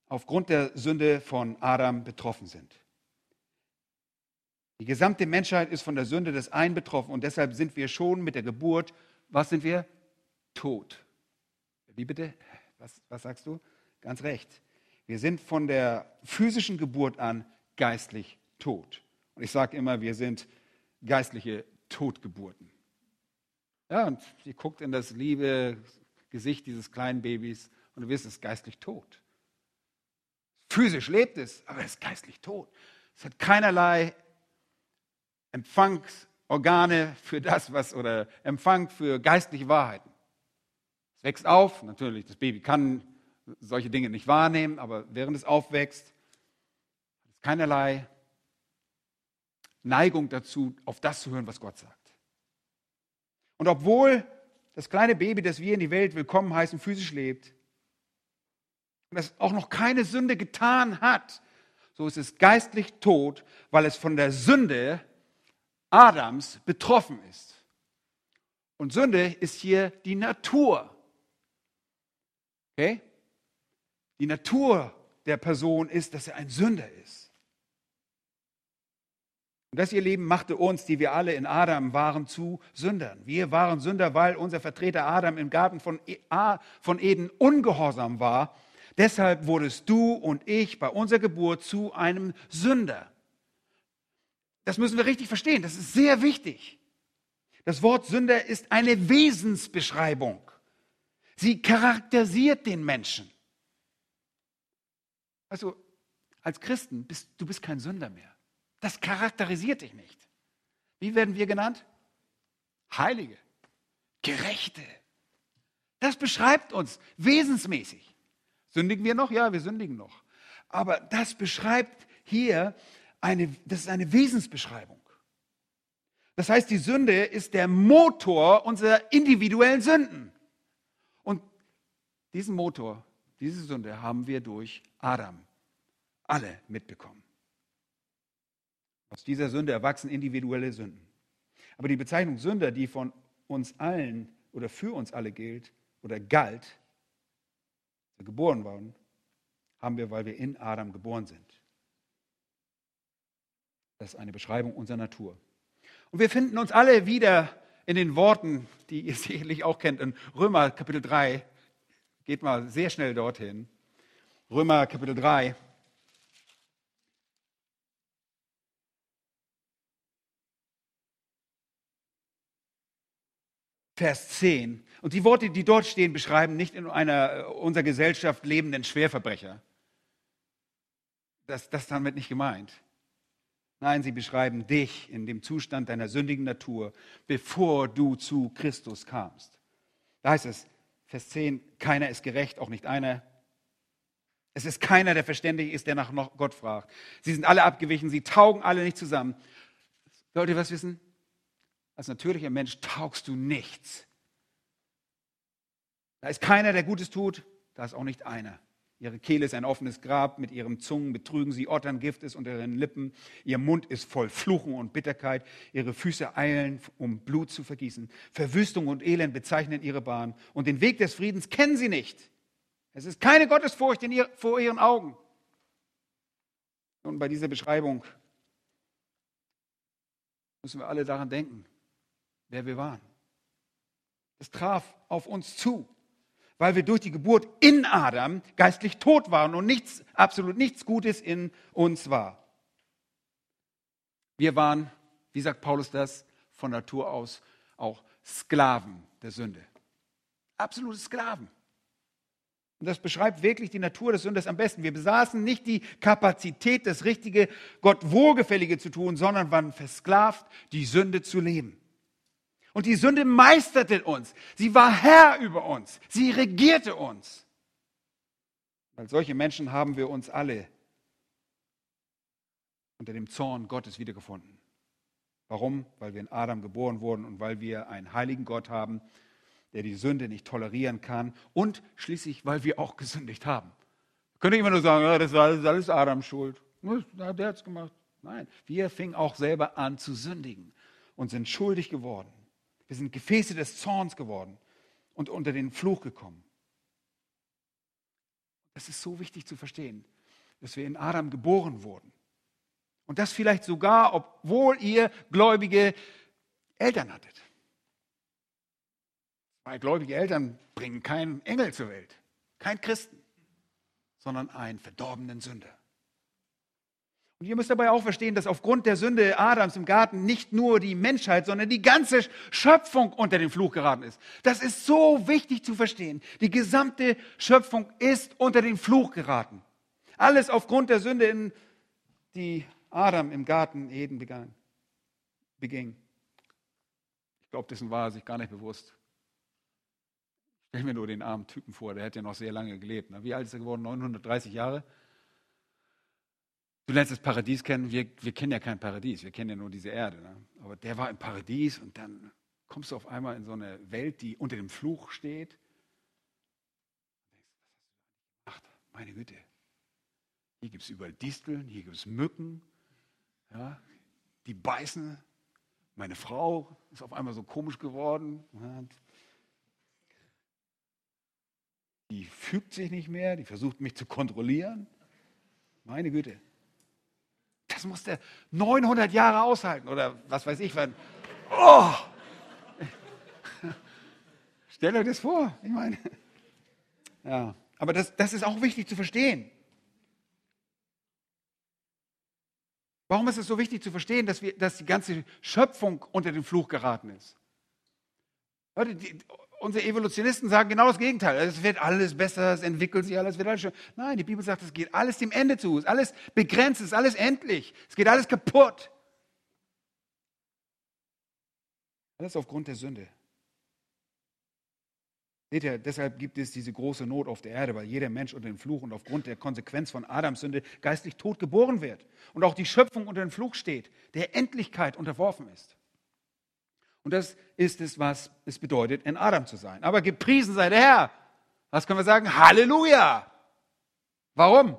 aufgrund der Sünde von Adam betroffen sind. Die gesamte Menschheit ist von der Sünde des einen betroffen und deshalb sind wir schon mit der Geburt, was sind wir? Tot. Wie bitte? Was, was sagst du? Ganz recht. Wir sind von der physischen Geburt an geistlich tot. Und ich sage immer, wir sind geistliche Totgeburten. Ja, und ihr guckt in das liebe Gesicht dieses kleinen Babys und du wirst es geistlich tot. Physisch lebt es, aber es ist geistlich tot. Es hat keinerlei Empfangsorgane für das, was oder Empfang für geistliche Wahrheiten. Es wächst auf, natürlich, das Baby kann solche Dinge nicht wahrnehmen, aber während es aufwächst, hat es keinerlei Neigung dazu, auf das zu hören, was Gott sagt. Und obwohl das kleine Baby, das wir in die Welt willkommen heißen, physisch lebt und das auch noch keine Sünde getan hat, so ist es geistlich tot, weil es von der Sünde Adams betroffen ist. Und Sünde ist hier die Natur. Okay? Die Natur der Person ist, dass er ein Sünder ist. Und das, ihr Lieben, machte uns, die wir alle in Adam waren, zu Sündern. Wir waren Sünder, weil unser Vertreter Adam im Garten e, von Eden ungehorsam war. Deshalb wurdest du und ich bei unserer Geburt zu einem Sünder. Das müssen wir richtig verstehen. Das ist sehr wichtig. Das Wort Sünder ist eine Wesensbeschreibung. Sie charakterisiert den Menschen. Also als Christen bist du bist kein Sünder mehr. Das charakterisiert dich nicht. Wie werden wir genannt? Heilige, Gerechte. Das beschreibt uns wesensmäßig. Sündigen wir noch? Ja, wir sündigen noch. Aber das beschreibt hier eine, das ist eine Wesensbeschreibung. Das heißt, die Sünde ist der Motor unserer individuellen Sünden. Und diesen Motor diese Sünde haben wir durch Adam alle mitbekommen. Aus dieser Sünde erwachsen individuelle Sünden. Aber die Bezeichnung Sünder, die von uns allen oder für uns alle gilt oder galt, geboren waren, haben wir, weil wir in Adam geboren sind. Das ist eine Beschreibung unserer Natur. Und wir finden uns alle wieder in den Worten, die ihr sicherlich auch kennt, in Römer Kapitel 3, Geht mal sehr schnell dorthin. Römer Kapitel 3. Vers 10. Und die Worte, die dort stehen, beschreiben nicht in einer äh, unserer Gesellschaft lebenden Schwerverbrecher. Das, das ist damit nicht gemeint. Nein, sie beschreiben dich in dem Zustand deiner sündigen Natur, bevor du zu Christus kamst. Da heißt es, Vers 10, keiner ist gerecht, auch nicht einer. Es ist keiner, der verständig ist, der nach Gott fragt. Sie sind alle abgewichen, sie taugen alle nicht zusammen. Wollt ihr was wissen? Als natürlicher Mensch taugst du nichts. Da ist keiner, der Gutes tut, da ist auch nicht einer. Ihre Kehle ist ein offenes Grab, mit ihren Zungen betrügen sie, Otterngift ist unter ihren Lippen, ihr Mund ist voll Fluchen und Bitterkeit, ihre Füße eilen, um Blut zu vergießen. Verwüstung und Elend bezeichnen ihre Bahn und den Weg des Friedens kennen sie nicht. Es ist keine Gottesfurcht ihr, vor ihren Augen. Und bei dieser Beschreibung müssen wir alle daran denken, wer wir waren. Es traf auf uns zu weil wir durch die Geburt in Adam geistlich tot waren und nichts, absolut nichts Gutes in uns war. Wir waren, wie sagt Paulus das, von Natur aus auch Sklaven der Sünde. Absolute Sklaven. Und das beschreibt wirklich die Natur des Sünders am besten. Wir besaßen nicht die Kapazität, das Richtige, Gott Wohlgefällige zu tun, sondern waren versklavt, die Sünde zu leben. Und die Sünde meisterte uns. Sie war Herr über uns. Sie regierte uns. Als solche Menschen haben wir uns alle unter dem Zorn Gottes wiedergefunden. Warum? Weil wir in Adam geboren wurden und weil wir einen heiligen Gott haben, der die Sünde nicht tolerieren kann und schließlich, weil wir auch gesündigt haben. Könnte ich immer nur sagen, das ist alles Adams Schuld. Der hat es gemacht. Nein, wir fingen auch selber an zu sündigen und sind schuldig geworden. Wir sind Gefäße des Zorns geworden und unter den Fluch gekommen. Das ist so wichtig zu verstehen, dass wir in Adam geboren wurden. Und das vielleicht sogar, obwohl ihr gläubige Eltern hattet. Weil gläubige Eltern bringen keinen Engel zur Welt, keinen Christen, sondern einen verdorbenen Sünder. Und ihr müsst dabei auch verstehen, dass aufgrund der Sünde Adams im Garten nicht nur die Menschheit, sondern die ganze Schöpfung unter den Fluch geraten ist. Das ist so wichtig zu verstehen. Die gesamte Schöpfung ist unter den Fluch geraten. Alles aufgrund der Sünde, die Adam im Garten Eden begann, beging. Ich glaube, dessen war er sich gar nicht bewusst. Ich stelle mir nur den armen Typen vor, der hätte ja noch sehr lange gelebt. Wie alt ist er geworden? 930 Jahre? Du lernst das Paradies kennen, wir, wir kennen ja kein Paradies, wir kennen ja nur diese Erde. Ne? Aber der war im Paradies und dann kommst du auf einmal in so eine Welt, die unter dem Fluch steht. Ach, meine Güte. Hier gibt es überall Disteln, hier gibt es Mücken, ja, die beißen. Meine Frau ist auf einmal so komisch geworden. Die fügt sich nicht mehr, die versucht mich zu kontrollieren. Meine Güte. Das musste er 900 Jahre aushalten oder was weiß ich wann. Oh! [laughs] Stellt euch das vor. Ich meine, ja, aber das, das ist auch wichtig zu verstehen. Warum ist es so wichtig zu verstehen, dass, wir, dass die ganze Schöpfung unter den Fluch geraten ist? Leute, die, unsere Evolutionisten sagen genau das Gegenteil. Es wird alles besser, es entwickelt sich alles, wird alles schön. Nein, die Bibel sagt, es geht alles dem Ende zu, es ist alles begrenzt, es ist alles endlich, es geht alles kaputt. Alles aufgrund der Sünde. Seht ihr, deshalb gibt es diese große Not auf der Erde, weil jeder Mensch unter dem Fluch und aufgrund der Konsequenz von Adams Sünde geistlich tot geboren wird. Und auch die Schöpfung unter dem Fluch steht, der Endlichkeit unterworfen ist. Und das ist es, was es bedeutet, in Adam zu sein. Aber gepriesen sei der Herr. Was können wir sagen? Halleluja! Warum?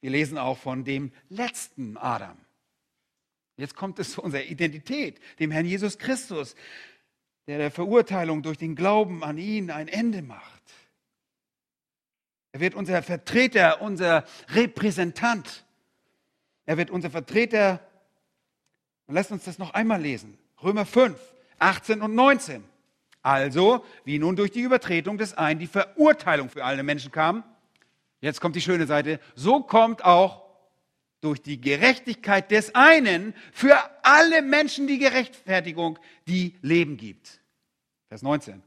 Wir lesen auch von dem letzten Adam. Jetzt kommt es zu unserer Identität, dem Herrn Jesus Christus, der der Verurteilung durch den Glauben an ihn ein Ende macht. Er wird unser Vertreter, unser Repräsentant. Er wird unser Vertreter. Und lasst uns das noch einmal lesen. Römer 5, 18 und 19. Also, wie nun durch die Übertretung des einen die Verurteilung für alle Menschen kam, jetzt kommt die schöne Seite, so kommt auch durch die Gerechtigkeit des einen für alle Menschen die Gerechtfertigung, die Leben gibt. Vers 19.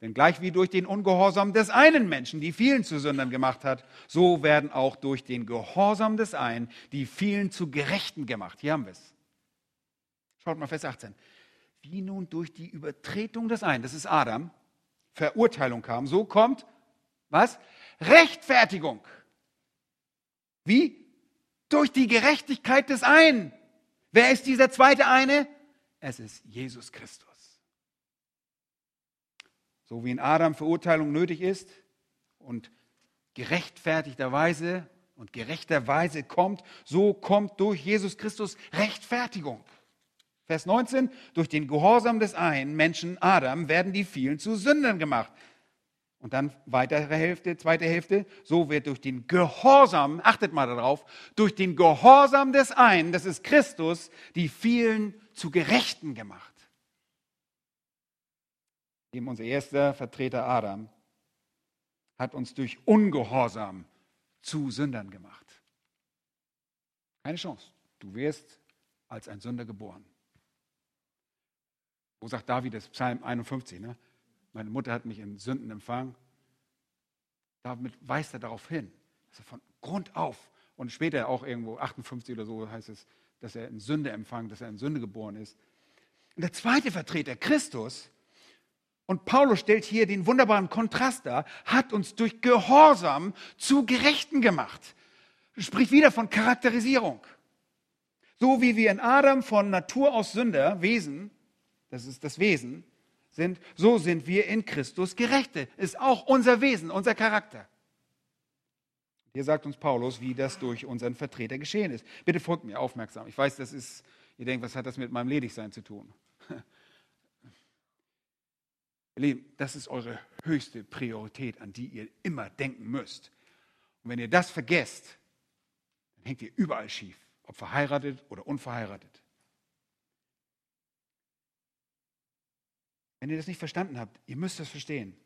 Denn gleich wie durch den Ungehorsam des einen Menschen die vielen zu Sündern gemacht hat, so werden auch durch den Gehorsam des einen die vielen zu Gerechten gemacht. Hier haben wir es. Schaut mal Vers 18. Wie nun durch die Übertretung des einen, das ist Adam, Verurteilung kam, so kommt was? Rechtfertigung. Wie? Durch die Gerechtigkeit des einen. Wer ist dieser zweite eine? Es ist Jesus Christus. So wie in Adam Verurteilung nötig ist und gerechtfertigterweise und gerechterweise kommt, so kommt durch Jesus Christus Rechtfertigung. Vers 19, durch den Gehorsam des einen Menschen Adam werden die vielen zu Sündern gemacht. Und dann weitere Hälfte, zweite Hälfte, so wird durch den Gehorsam, achtet mal darauf, durch den Gehorsam des einen, das ist Christus, die vielen zu Gerechten gemacht. Eben unser erster Vertreter Adam hat uns durch Ungehorsam zu Sündern gemacht. Keine Chance. Du wirst als ein Sünder geboren. Wo sagt David das? Psalm 51. Ne? Meine Mutter hat mich in Sünden empfangen. Damit weist er darauf hin, dass er von Grund auf und später auch irgendwo 58 oder so heißt es, dass er in Sünde empfangen, dass er in Sünde geboren ist. Und der zweite Vertreter, Christus, und Paulus stellt hier den wunderbaren Kontrast dar, hat uns durch Gehorsam zu Gerechten gemacht. Spricht wieder von Charakterisierung. So wie wir in Adam von Natur aus Sünder, Wesen, das ist das Wesen, sind, so sind wir in Christus Gerechte. Ist auch unser Wesen, unser Charakter. Hier sagt uns Paulus, wie das durch unseren Vertreter geschehen ist. Bitte folgt mir aufmerksam. Ich weiß, das ist, ihr denkt, was hat das mit meinem Ledigsein zu tun? [laughs] Ihr Lieben, das ist eure höchste Priorität, an die ihr immer denken müsst. Und wenn ihr das vergesst, dann hängt ihr überall schief, ob verheiratet oder unverheiratet. Wenn ihr das nicht verstanden habt, ihr müsst das verstehen.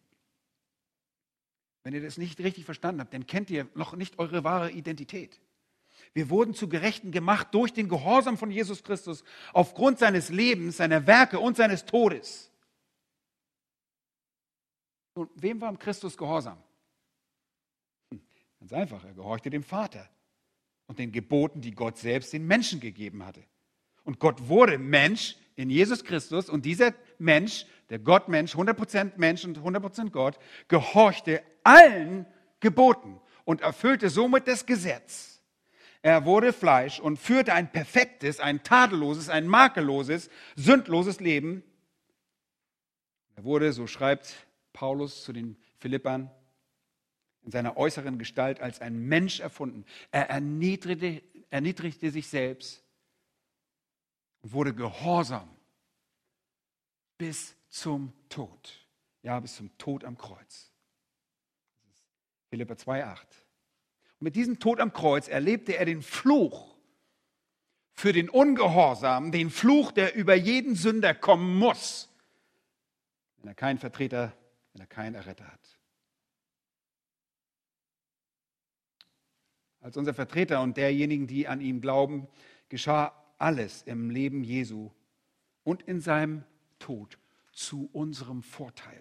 Wenn ihr das nicht richtig verstanden habt, dann kennt ihr noch nicht eure wahre Identität. Wir wurden zu Gerechten gemacht durch den Gehorsam von Jesus Christus aufgrund seines Lebens, seiner Werke und seines Todes. Und wem war Christus gehorsam? Hm, ganz einfach, er gehorchte dem Vater und den Geboten, die Gott selbst den Menschen gegeben hatte. Und Gott wurde Mensch in Jesus Christus und dieser Mensch, der Gottmensch, 100% Mensch und 100% Gott, gehorchte allen Geboten und erfüllte somit das Gesetz. Er wurde Fleisch und führte ein perfektes, ein tadelloses, ein makelloses, sündloses Leben. Er wurde, so schreibt Paulus zu den Philippern, in seiner äußeren Gestalt als ein Mensch erfunden. Er erniedrigte, erniedrigte sich selbst und wurde gehorsam bis zum Tod. Ja, bis zum Tod am Kreuz. Philippa 2,8. Und mit diesem Tod am Kreuz erlebte er den Fluch für den Ungehorsam, den Fluch, der über jeden Sünder kommen muss, wenn er keinen Vertreter, wenn er keinen Erretter hat. Als unser Vertreter und derjenigen, die an ihn glauben, geschah alles im Leben Jesu und in seinem Tod zu unserem Vorteil.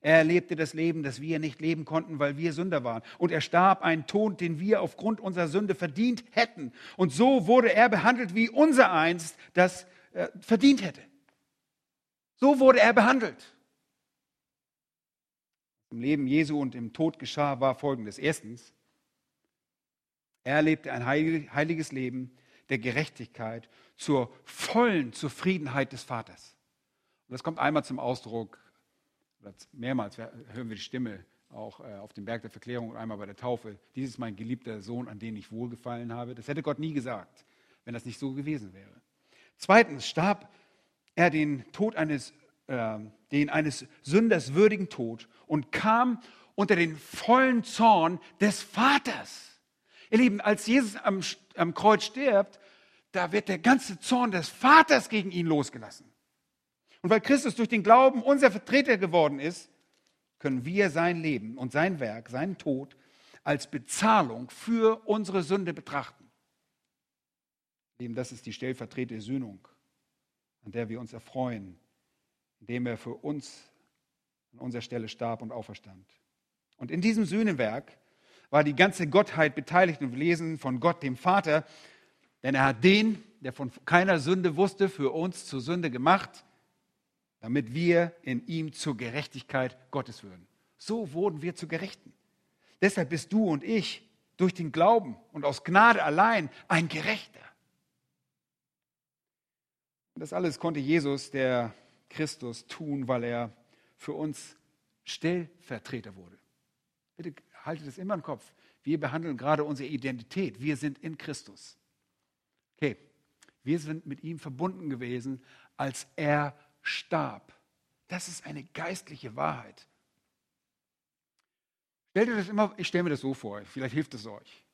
Er erlebte das Leben, das wir nicht leben konnten, weil wir Sünder waren. Und er starb einen Tod, den wir aufgrund unserer Sünde verdient hätten. Und so wurde er behandelt, wie unser einst das äh, verdient hätte. So wurde er behandelt. Im Leben Jesu und im Tod geschah war folgendes. Erstens, er lebte ein heiliges Leben der Gerechtigkeit zur vollen Zufriedenheit des Vaters. Und das kommt einmal zum Ausdruck, mehrmals hören wir die Stimme auch äh, auf dem Berg der Verklärung und einmal bei der Taufe. Dies ist mein geliebter Sohn, an den ich wohlgefallen habe. Das hätte Gott nie gesagt, wenn das nicht so gewesen wäre. Zweitens starb er den Tod eines, äh, den eines Sünders würdigen Tod und kam unter den vollen Zorn des Vaters. Ihr Lieben, als Jesus am, am Kreuz stirbt, da wird der ganze Zorn des Vaters gegen ihn losgelassen. Und weil Christus durch den Glauben unser Vertreter geworden ist, können wir sein Leben und sein Werk, seinen Tod als Bezahlung für unsere Sünde betrachten. Eben das ist die stellvertretende Sühnung, an der wir uns erfreuen indem er für uns an unserer Stelle starb und auferstand. Und in diesem Sühnenwerk war die ganze Gottheit beteiligt und wir lesen von Gott, dem Vater, denn er hat den, der von keiner Sünde wusste, für uns zur Sünde gemacht, damit wir in ihm zur Gerechtigkeit Gottes würden. So wurden wir zu Gerechten. Deshalb bist du und ich durch den Glauben und aus Gnade allein ein Gerechter. Und das alles konnte Jesus, der Christus, tun, weil er für uns Stellvertreter wurde. Bitte haltet es immer im Kopf. Wir behandeln gerade unsere Identität. Wir sind in Christus. Okay, wir sind mit ihm verbunden gewesen, als er starb. Das ist eine geistliche Wahrheit. Stellt euch das immer, ich stelle mir das so vor, vielleicht hilft es euch.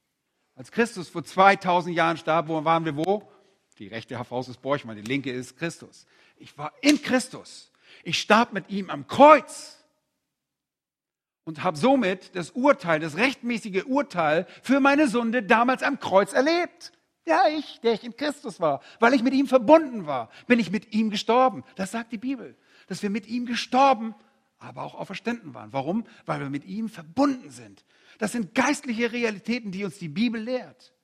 Als Christus vor 2000 Jahren starb, wo waren wir wo? Die rechte Faust ist Borchmann, die linke ist Christus. Ich war in Christus. Ich starb mit ihm am Kreuz und habe somit das Urteil, das rechtmäßige Urteil für meine Sünde damals am Kreuz erlebt. Ja, ich, der ich in Christus war, weil ich mit ihm verbunden war, bin ich mit ihm gestorben. Das sagt die Bibel, dass wir mit ihm gestorben, aber auch auferstanden waren. Warum? Weil wir mit ihm verbunden sind. Das sind geistliche Realitäten, die uns die Bibel lehrt.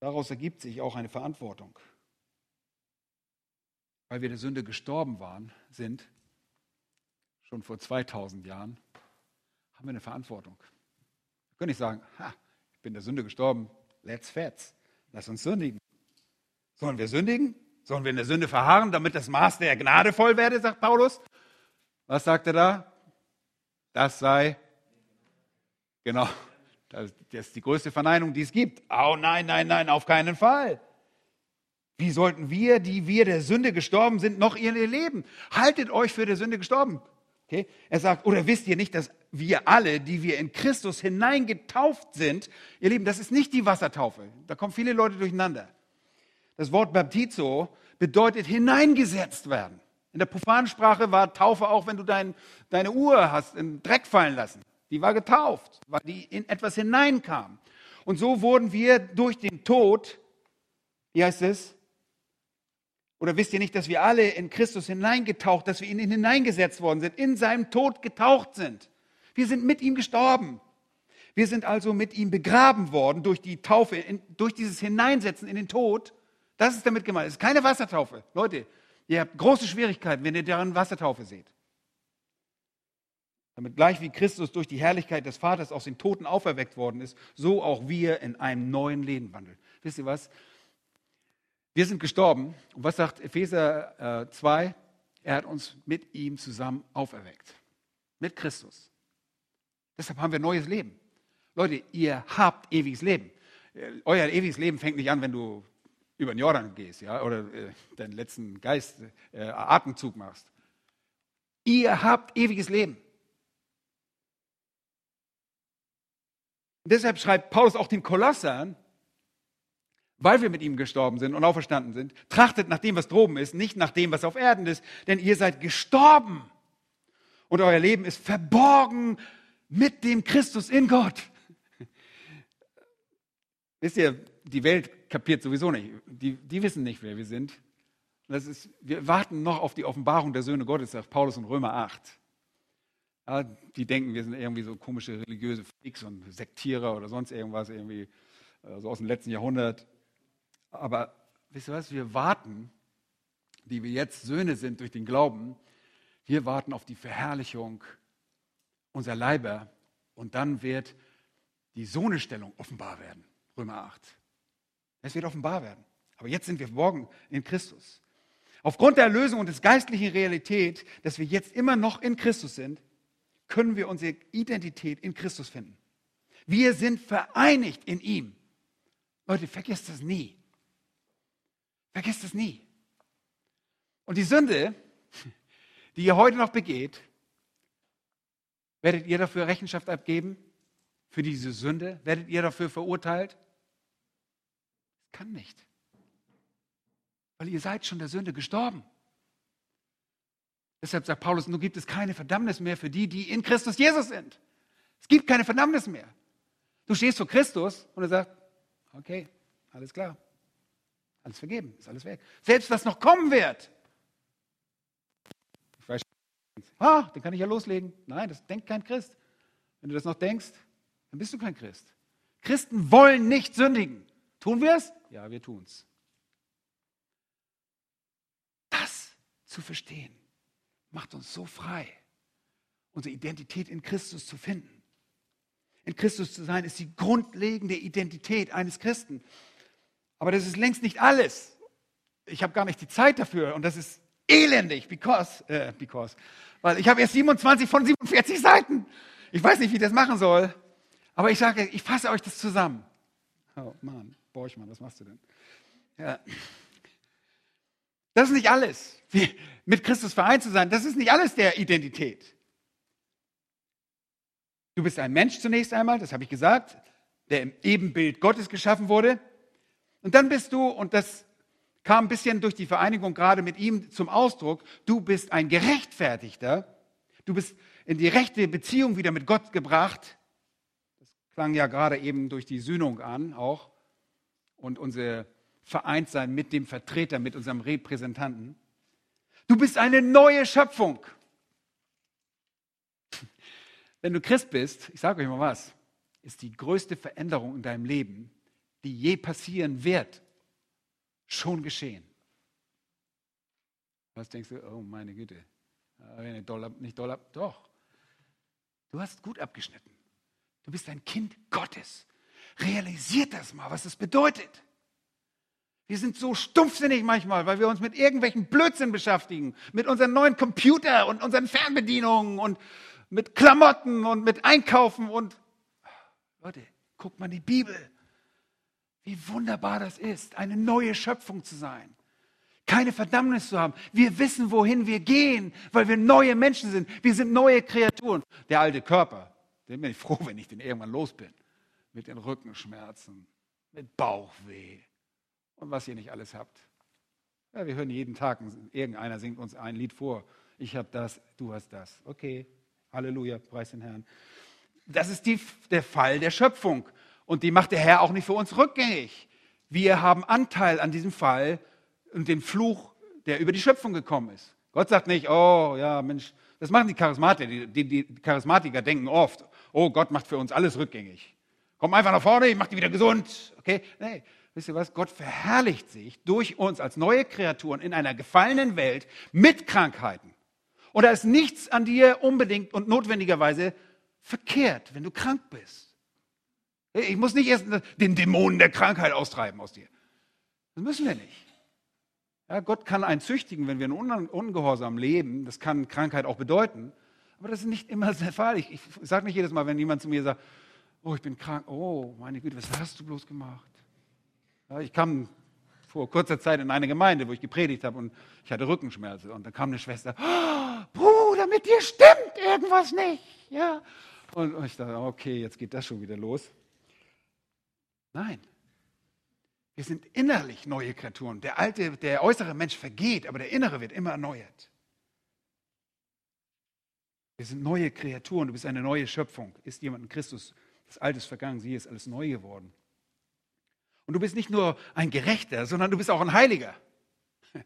Daraus ergibt sich auch eine Verantwortung. Weil wir der Sünde gestorben waren, sind, schon vor 2000 Jahren, haben wir eine Verantwortung. Wir können nicht sagen, ha, ich bin der Sünde gestorben, let's fetz, lass uns sündigen. Sollen wir sündigen? Sollen wir in der Sünde verharren, damit das Maß der Gnade voll werde, sagt Paulus? Was sagt er da? Das sei, genau, das ist die größte Verneinung, die es gibt. Oh nein, nein, nein, auf keinen Fall. Wie sollten wir, die wir der Sünde gestorben sind, noch ihr Leben? Haltet euch für der Sünde gestorben. Okay? Er sagt, oder wisst ihr nicht, dass wir alle, die wir in Christus hineingetauft sind, ihr Lieben, das ist nicht die Wassertaufe. Da kommen viele Leute durcheinander. Das Wort Baptizo bedeutet hineingesetzt werden. In der Profansprache war Taufe auch, wenn du dein, deine Uhr hast in Dreck fallen lassen. Die war getauft, weil die in etwas hineinkam. Und so wurden wir durch den Tod, wie heißt es? Oder wisst ihr nicht, dass wir alle in Christus hineingetaucht, dass wir in ihn hineingesetzt worden sind, in seinem Tod getaucht sind? Wir sind mit ihm gestorben. Wir sind also mit ihm begraben worden durch die Taufe, in, durch dieses Hineinsetzen in den Tod. Das ist damit gemeint. Es ist keine Wassertaufe. Leute, ihr habt große Schwierigkeiten, wenn ihr darin Wassertaufe seht damit gleich wie Christus durch die Herrlichkeit des Vaters aus den Toten auferweckt worden ist, so auch wir in einem neuen Leben wandeln. Wisst ihr was? Wir sind gestorben. Und was sagt Epheser äh, 2? Er hat uns mit ihm zusammen auferweckt. Mit Christus. Deshalb haben wir neues Leben. Leute, ihr habt ewiges Leben. Äh, euer ewiges Leben fängt nicht an, wenn du über den Jordan gehst, ja, oder äh, deinen letzten Geist, äh, Atemzug machst. Ihr habt ewiges Leben. Deshalb schreibt Paulus auch den Kolossern, weil wir mit ihm gestorben sind und auferstanden sind, trachtet nach dem, was droben ist, nicht nach dem, was auf Erden ist, denn ihr seid gestorben und euer Leben ist verborgen mit dem Christus in Gott. Wisst ihr, die Welt kapiert sowieso nicht. Die, die wissen nicht, wer wir sind. Das ist, wir warten noch auf die Offenbarung der Söhne Gottes, sagt Paulus in Römer 8. Ja, die denken, wir sind irgendwie so komische religiöse Freaks und Sektierer oder sonst irgendwas, irgendwie äh, so aus dem letzten Jahrhundert. Aber wisst ihr was, wir warten, die wir jetzt Söhne sind durch den Glauben, wir warten auf die Verherrlichung unserer Leiber und dann wird die Sohnestellung offenbar werden. Römer 8. Es wird offenbar werden. Aber jetzt sind wir verborgen in Christus. Aufgrund der Erlösung und des geistlichen Realität, dass wir jetzt immer noch in Christus sind, können wir unsere Identität in Christus finden. Wir sind vereinigt in ihm. Leute, vergesst das nie. Vergesst das nie. Und die Sünde, [laughs] die ihr heute noch begeht, werdet ihr dafür Rechenschaft abgeben? Für diese Sünde? Werdet ihr dafür verurteilt? Kann nicht. Weil ihr seid schon der Sünde gestorben. Deshalb sagt Paulus, nun gibt es keine Verdammnis mehr für die, die in Christus Jesus sind. Es gibt keine Verdammnis mehr. Du stehst vor Christus und er sagt, okay, alles klar. Alles vergeben, ist alles weg. Selbst was noch kommen wird. Ich weiß, ah, den kann ich ja loslegen. Nein, das denkt kein Christ. Wenn du das noch denkst, dann bist du kein Christ. Christen wollen nicht sündigen. Tun wir es? Ja, wir tun es. Das zu verstehen, macht uns so frei, unsere Identität in Christus zu finden. In Christus zu sein, ist die grundlegende Identität eines Christen. Aber das ist längst nicht alles. Ich habe gar nicht die Zeit dafür und das ist elendig, because, äh, because, weil ich habe erst 27 von 47 Seiten. Ich weiß nicht, wie ich das machen soll, aber ich sage, ich fasse euch das zusammen. Oh Mann, Borchmann, was machst du denn? Ja. Das ist nicht alles. Mit Christus vereint zu sein, das ist nicht alles der Identität. Du bist ein Mensch zunächst einmal, das habe ich gesagt, der im Ebenbild Gottes geschaffen wurde. Und dann bist du, und das kam ein bisschen durch die Vereinigung gerade mit ihm zum Ausdruck, du bist ein Gerechtfertigter. Du bist in die rechte Beziehung wieder mit Gott gebracht. Das klang ja gerade eben durch die Sühnung an auch. Und unser Vereintsein mit dem Vertreter, mit unserem Repräsentanten. Du bist eine neue Schöpfung. Wenn du Christ bist, ich sage euch mal was, ist die größte Veränderung in deinem Leben, die je passieren wird, schon geschehen. Was denkst du? Oh, meine Güte. Nicht doll, nicht doll, doch. Du hast gut abgeschnitten. Du bist ein Kind Gottes. Realisiert das mal, was es bedeutet. Wir sind so stumpfsinnig manchmal, weil wir uns mit irgendwelchen Blödsinn beschäftigen, mit unserem neuen Computer und unseren Fernbedienungen und mit Klamotten und mit Einkaufen und Leute, guckt mal in die Bibel. Wie wunderbar das ist, eine neue Schöpfung zu sein. Keine Verdammnis zu haben. Wir wissen, wohin wir gehen, weil wir neue Menschen sind. Wir sind neue Kreaturen. Der alte Körper, den bin ich froh, wenn ich den irgendwann los bin. Mit den Rückenschmerzen, mit Bauchweh und was ihr nicht alles habt. Ja, wir hören jeden Tag, irgendeiner singt uns ein Lied vor. Ich habe das, du hast das. Okay, Halleluja, preis den Herrn. Das ist die, der Fall der Schöpfung. Und die macht der Herr auch nicht für uns rückgängig. Wir haben Anteil an diesem Fall und dem Fluch, der über die Schöpfung gekommen ist. Gott sagt nicht, oh ja, Mensch, das machen die Charismatiker. Die, die, die Charismatiker denken oft, oh, Gott macht für uns alles rückgängig. Komm einfach nach vorne, ich mach die wieder gesund. Okay? Nee, wisst ihr was? Gott verherrlicht sich durch uns als neue Kreaturen in einer gefallenen Welt mit Krankheiten. Und da ist nichts an dir unbedingt und notwendigerweise verkehrt, wenn du krank bist. Ich muss nicht erst den Dämonen der Krankheit austreiben aus dir. Das müssen wir nicht. Ja, Gott kann einen züchtigen, wenn wir in Ungehorsam leben. Das kann Krankheit auch bedeuten. Aber das ist nicht immer der Fall. Ich, ich sage nicht jedes Mal, wenn jemand zu mir sagt, oh, ich bin krank. Oh, meine Güte, was hast du bloß gemacht? Ja, ich kam vor kurzer Zeit in eine Gemeinde, wo ich gepredigt habe und ich hatte Rückenschmerzen. Und dann kam eine Schwester, oh, Bruder, mit dir stimmt irgendwas nicht. Ja. Und ich dachte, okay, jetzt geht das schon wieder los. Nein. Wir sind innerlich neue Kreaturen. Der alte, der äußere Mensch vergeht, aber der innere wird immer erneuert. Wir sind neue Kreaturen. Du bist eine neue Schöpfung. Ist jemand in Christus das Alte ist vergangen, sie ist alles neu geworden. Und du bist nicht nur ein Gerechter, sondern du bist auch ein Heiliger. [laughs]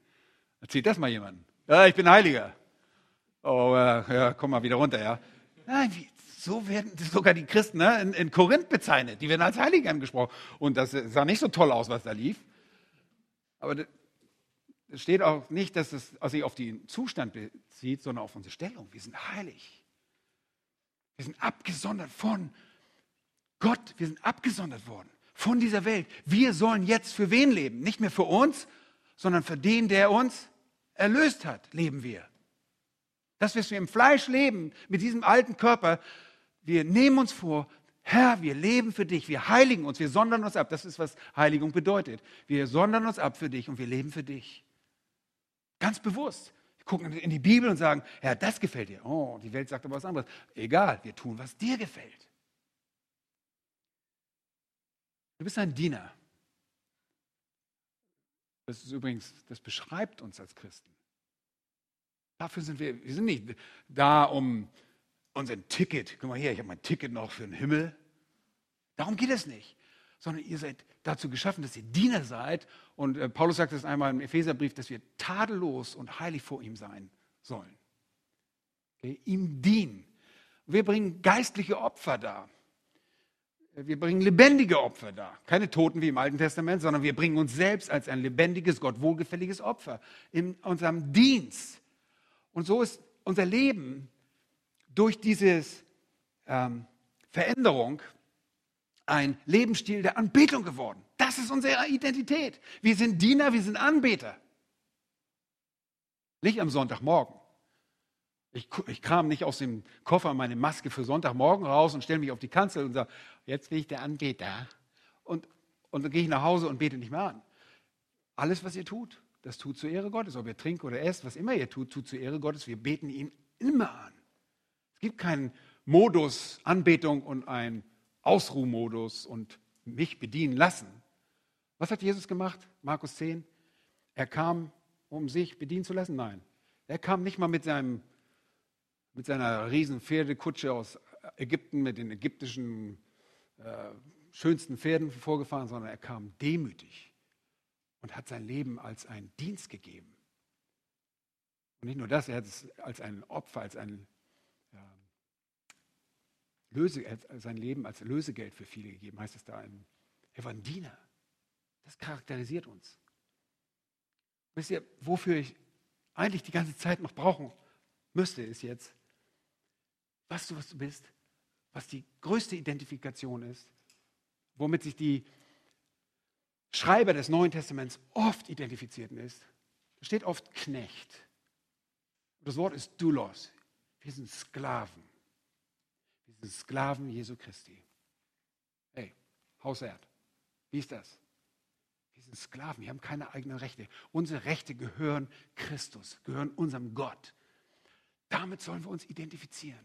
Erzählt das mal jemandem. Ja, ich bin Heiliger. Oh, ja, komm mal wieder runter, ja. Nein, wie, so werden sogar die Christen ne, in, in, Korinth bezeichnet. Die werden als Heilige angesprochen. Und das sah nicht so toll aus, was da lief. Aber es steht auch nicht, dass es sich auf den Zustand bezieht, sondern auf unsere Stellung. Wir sind heilig. Wir sind abgesondert von Gott. Wir sind abgesondert worden von dieser Welt. Wir sollen jetzt für wen leben? Nicht mehr für uns, sondern für den, der uns erlöst hat, leben wir. Das, was wir im Fleisch leben, mit diesem alten Körper, wir nehmen uns vor, Herr, wir leben für dich, wir heiligen uns, wir sondern uns ab. Das ist, was Heiligung bedeutet. Wir sondern uns ab für dich und wir leben für dich. Ganz bewusst. Wir gucken in die Bibel und sagen, Herr, das gefällt dir. Oh, die Welt sagt aber was anderes. Egal, wir tun, was dir gefällt. Du bist ein Diener. Das ist übrigens, das beschreibt uns als Christen. Dafür sind wir, wir sind nicht da, um unser Ticket, guck mal hier, ich habe mein Ticket noch für den Himmel. Darum geht es nicht. sondern ihr seid dazu geschaffen, dass ihr Diener seid. Und äh, Paulus sagt es einmal im Epheserbrief, dass wir tadellos und heilig vor ihm sein sollen. Okay? Ihm dienen. Wir bringen geistliche Opfer dar. Wir bringen lebendige Opfer dar. Keine Toten wie im Alten Testament, sondern wir bringen uns selbst als ein lebendiges, Gott wohlgefälliges Opfer in unserem Dienst. Und so ist unser Leben durch diese ähm, Veränderung ein Lebensstil der Anbetung geworden. Das ist unsere Identität. Wir sind Diener, wir sind Anbeter. Nicht am Sonntagmorgen. Ich, ich kram nicht aus dem Koffer meine Maske für Sonntagmorgen raus und stelle mich auf die Kanzel und sage, jetzt bin ich der Anbeter. Und, und dann gehe ich nach Hause und bete nicht mehr an. Alles, was ihr tut, das tut zur Ehre Gottes. Ob ihr trinkt oder esst, was immer ihr tut, tut zur Ehre Gottes. Wir beten ihn immer an. Es gibt keinen Modus Anbetung und einen Ausruhmodus und mich bedienen lassen. Was hat Jesus gemacht? Markus 10. Er kam, um sich bedienen zu lassen? Nein. Er kam nicht mal mit, seinem, mit seiner riesen Pferdekutsche aus Ägypten, mit den ägyptischen äh, schönsten Pferden vorgefahren, sondern er kam demütig und hat sein Leben als einen Dienst gegeben. Und nicht nur das, er hat es als ein Opfer, als ein Löse, sein Leben als Lösegeld für viele gegeben, heißt es da. Er war ein Diener. Das charakterisiert uns. Wisst ihr, wofür ich eigentlich die ganze Zeit noch brauchen müsste, ist jetzt, was du, was du bist, was die größte Identifikation ist, womit sich die Schreiber des Neuen Testaments oft identifizierten ist. Da steht oft Knecht. Das Wort ist Doulos. Wir sind Sklaven sind Sklaven Jesu Christi. Hey, Hausert, wie ist das? Wir sind Sklaven, wir haben keine eigenen Rechte. Unsere Rechte gehören Christus, gehören unserem Gott. Damit sollen wir uns identifizieren.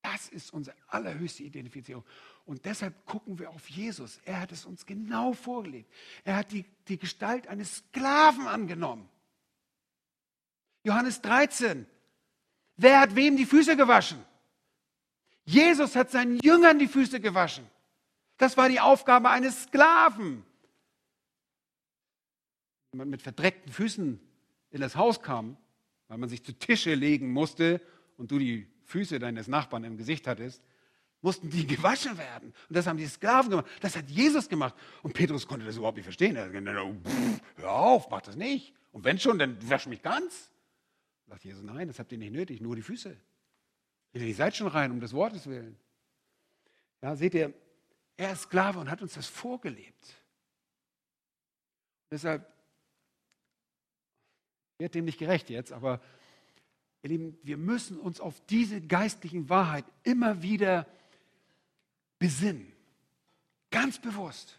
Das ist unsere allerhöchste Identifizierung. Und deshalb gucken wir auf Jesus. Er hat es uns genau vorgelegt. Er hat die, die Gestalt eines Sklaven angenommen. Johannes 13. Wer hat wem die Füße gewaschen? Jesus hat seinen Jüngern die Füße gewaschen. Das war die Aufgabe eines Sklaven. Wenn man mit verdreckten Füßen in das Haus kam, weil man sich zu Tische legen musste und du die Füße deines Nachbarn im Gesicht hattest, mussten die [laughs] gewaschen werden. Und das haben die Sklaven gemacht. Das hat Jesus gemacht. Und Petrus konnte das überhaupt nicht verstehen. Er hat gesagt, hör auf, mach das nicht. Und wenn schon, dann wasch mich ganz. Sagt Jesus, nein, das habt ihr nicht nötig, nur die Füße. Ihr seid schon rein, um des Wortes willen. Ja, seht ihr, er ist Sklave und hat uns das vorgelebt. Deshalb wird dem nicht gerecht jetzt, aber ihr Lieben, wir müssen uns auf diese geistlichen Wahrheit immer wieder besinnen. Ganz bewusst.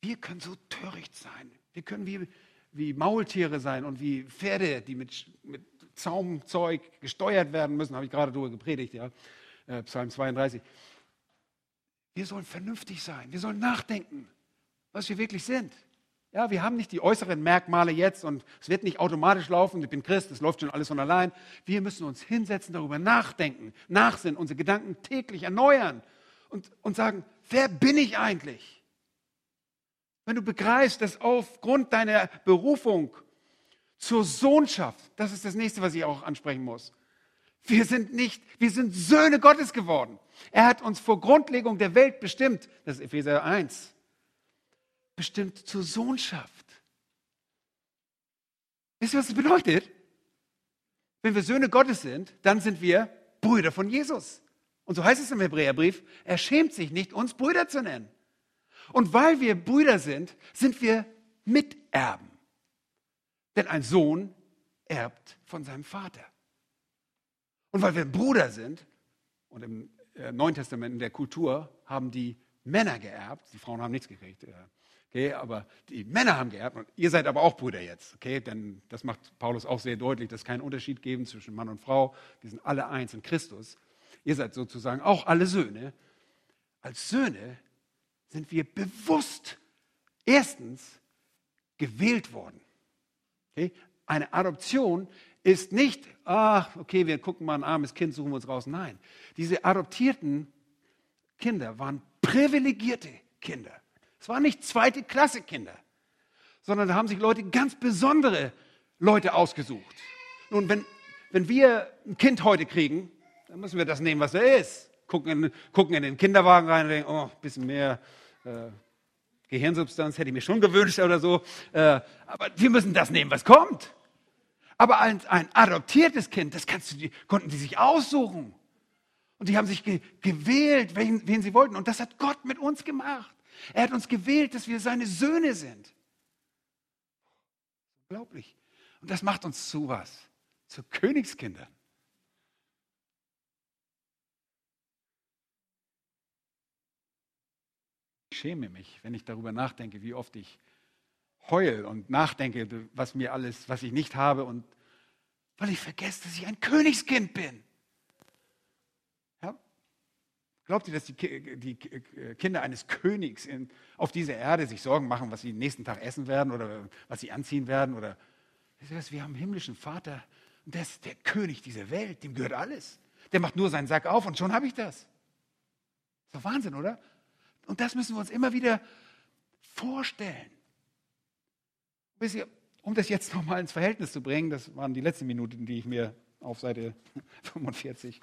Wir können so töricht sein. Wir können wie, wie Maultiere sein und wie Pferde, die mit, mit Zaumzeug gesteuert werden müssen, habe ich gerade darüber gepredigt, ja, äh, Psalm 32. Wir sollen vernünftig sein, wir sollen nachdenken, was wir wirklich sind. Ja, wir haben nicht die äußeren Merkmale jetzt und es wird nicht automatisch laufen, ich bin Christ, es läuft schon alles von allein. Wir müssen uns hinsetzen, darüber nachdenken, nachsinnen, unsere Gedanken täglich erneuern und, und sagen, wer bin ich eigentlich? Wenn du begreifst, dass aufgrund deiner Berufung zur Sohnschaft. Das ist das nächste, was ich auch ansprechen muss. Wir sind nicht, wir sind Söhne Gottes geworden. Er hat uns vor Grundlegung der Welt bestimmt, das ist Epheser 1, bestimmt zur Sohnschaft. Wisst ihr, was das bedeutet? Wenn wir Söhne Gottes sind, dann sind wir Brüder von Jesus. Und so heißt es im Hebräerbrief, er schämt sich nicht, uns Brüder zu nennen. Und weil wir Brüder sind, sind wir Miterben. Denn ein Sohn erbt von seinem Vater. Und weil wir Bruder sind, und im äh, Neuen Testament in der Kultur haben die Männer geerbt, die Frauen haben nichts gekriegt, äh, okay, aber die Männer haben geerbt und ihr seid aber auch Brüder jetzt, okay, denn das macht Paulus auch sehr deutlich, dass es keinen Unterschied geben zwischen Mann und Frau, wir sind alle eins in Christus. Ihr seid sozusagen auch alle Söhne. Als Söhne sind wir bewusst erstens gewählt worden. Okay? Eine Adoption ist nicht, ach, okay, wir gucken mal ein armes Kind, suchen wir uns raus. Nein, diese adoptierten Kinder waren privilegierte Kinder. Es waren nicht zweite Klasse Kinder, sondern da haben sich Leute ganz besondere Leute ausgesucht. Nun, wenn, wenn wir ein Kind heute kriegen, dann müssen wir das nehmen, was er ist. Gucken in, gucken in den Kinderwagen rein und denken, oh, ein bisschen mehr äh, Gehirnsubstanz hätte ich mir schon gewünscht oder so. Äh, aber wir müssen das nehmen, was kommt. Aber ein, ein adoptiertes Kind, das du, konnten die sich aussuchen. Und die haben sich ge gewählt, wen, wen sie wollten. Und das hat Gott mit uns gemacht. Er hat uns gewählt, dass wir seine Söhne sind. Unglaublich. Und das macht uns zu was? Zu Königskindern. Ich schäme mich, wenn ich darüber nachdenke, wie oft ich heul und nachdenke, was mir alles, was ich nicht habe und weil ich vergesse, dass ich ein Königskind bin. Ja? Glaubt ihr, dass die, die, Kinder eines Königs in, auf dieser Erde sich Sorgen machen, was sie nächsten Tag essen werden oder was sie anziehen werden? Oder wir haben einen himmlischen Vater und der ist der König dieser Welt, dem gehört alles. Der macht nur seinen Sack auf und schon habe ich das. Das ist doch Wahnsinn, oder? Und das müssen wir uns immer wieder vorstellen. Um das jetzt nochmal ins Verhältnis zu bringen, das waren die letzten Minuten, die ich mir auf Seite [laughs] 45,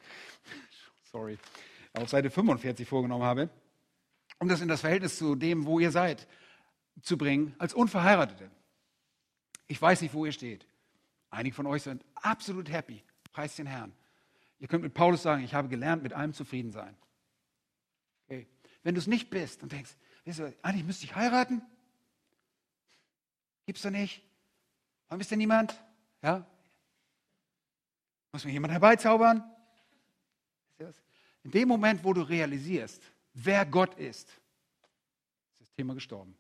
sorry, auf Seite 45 vorgenommen habe, um das in das Verhältnis zu dem, wo ihr seid, zu bringen, als Unverheiratete. Ich weiß nicht, wo ihr steht. Einige von euch sind absolut happy. Preis den Herrn. Ihr könnt mit Paulus sagen, ich habe gelernt, mit allem zufrieden sein. Wenn du es nicht bist und denkst, weißt du, eigentlich müsste ich heiraten, Gibt's da nicht? Warum ist denn niemand? Ja? Muss mir jemand herbeizaubern? In dem Moment, wo du realisierst, wer Gott ist, ist das Thema gestorben.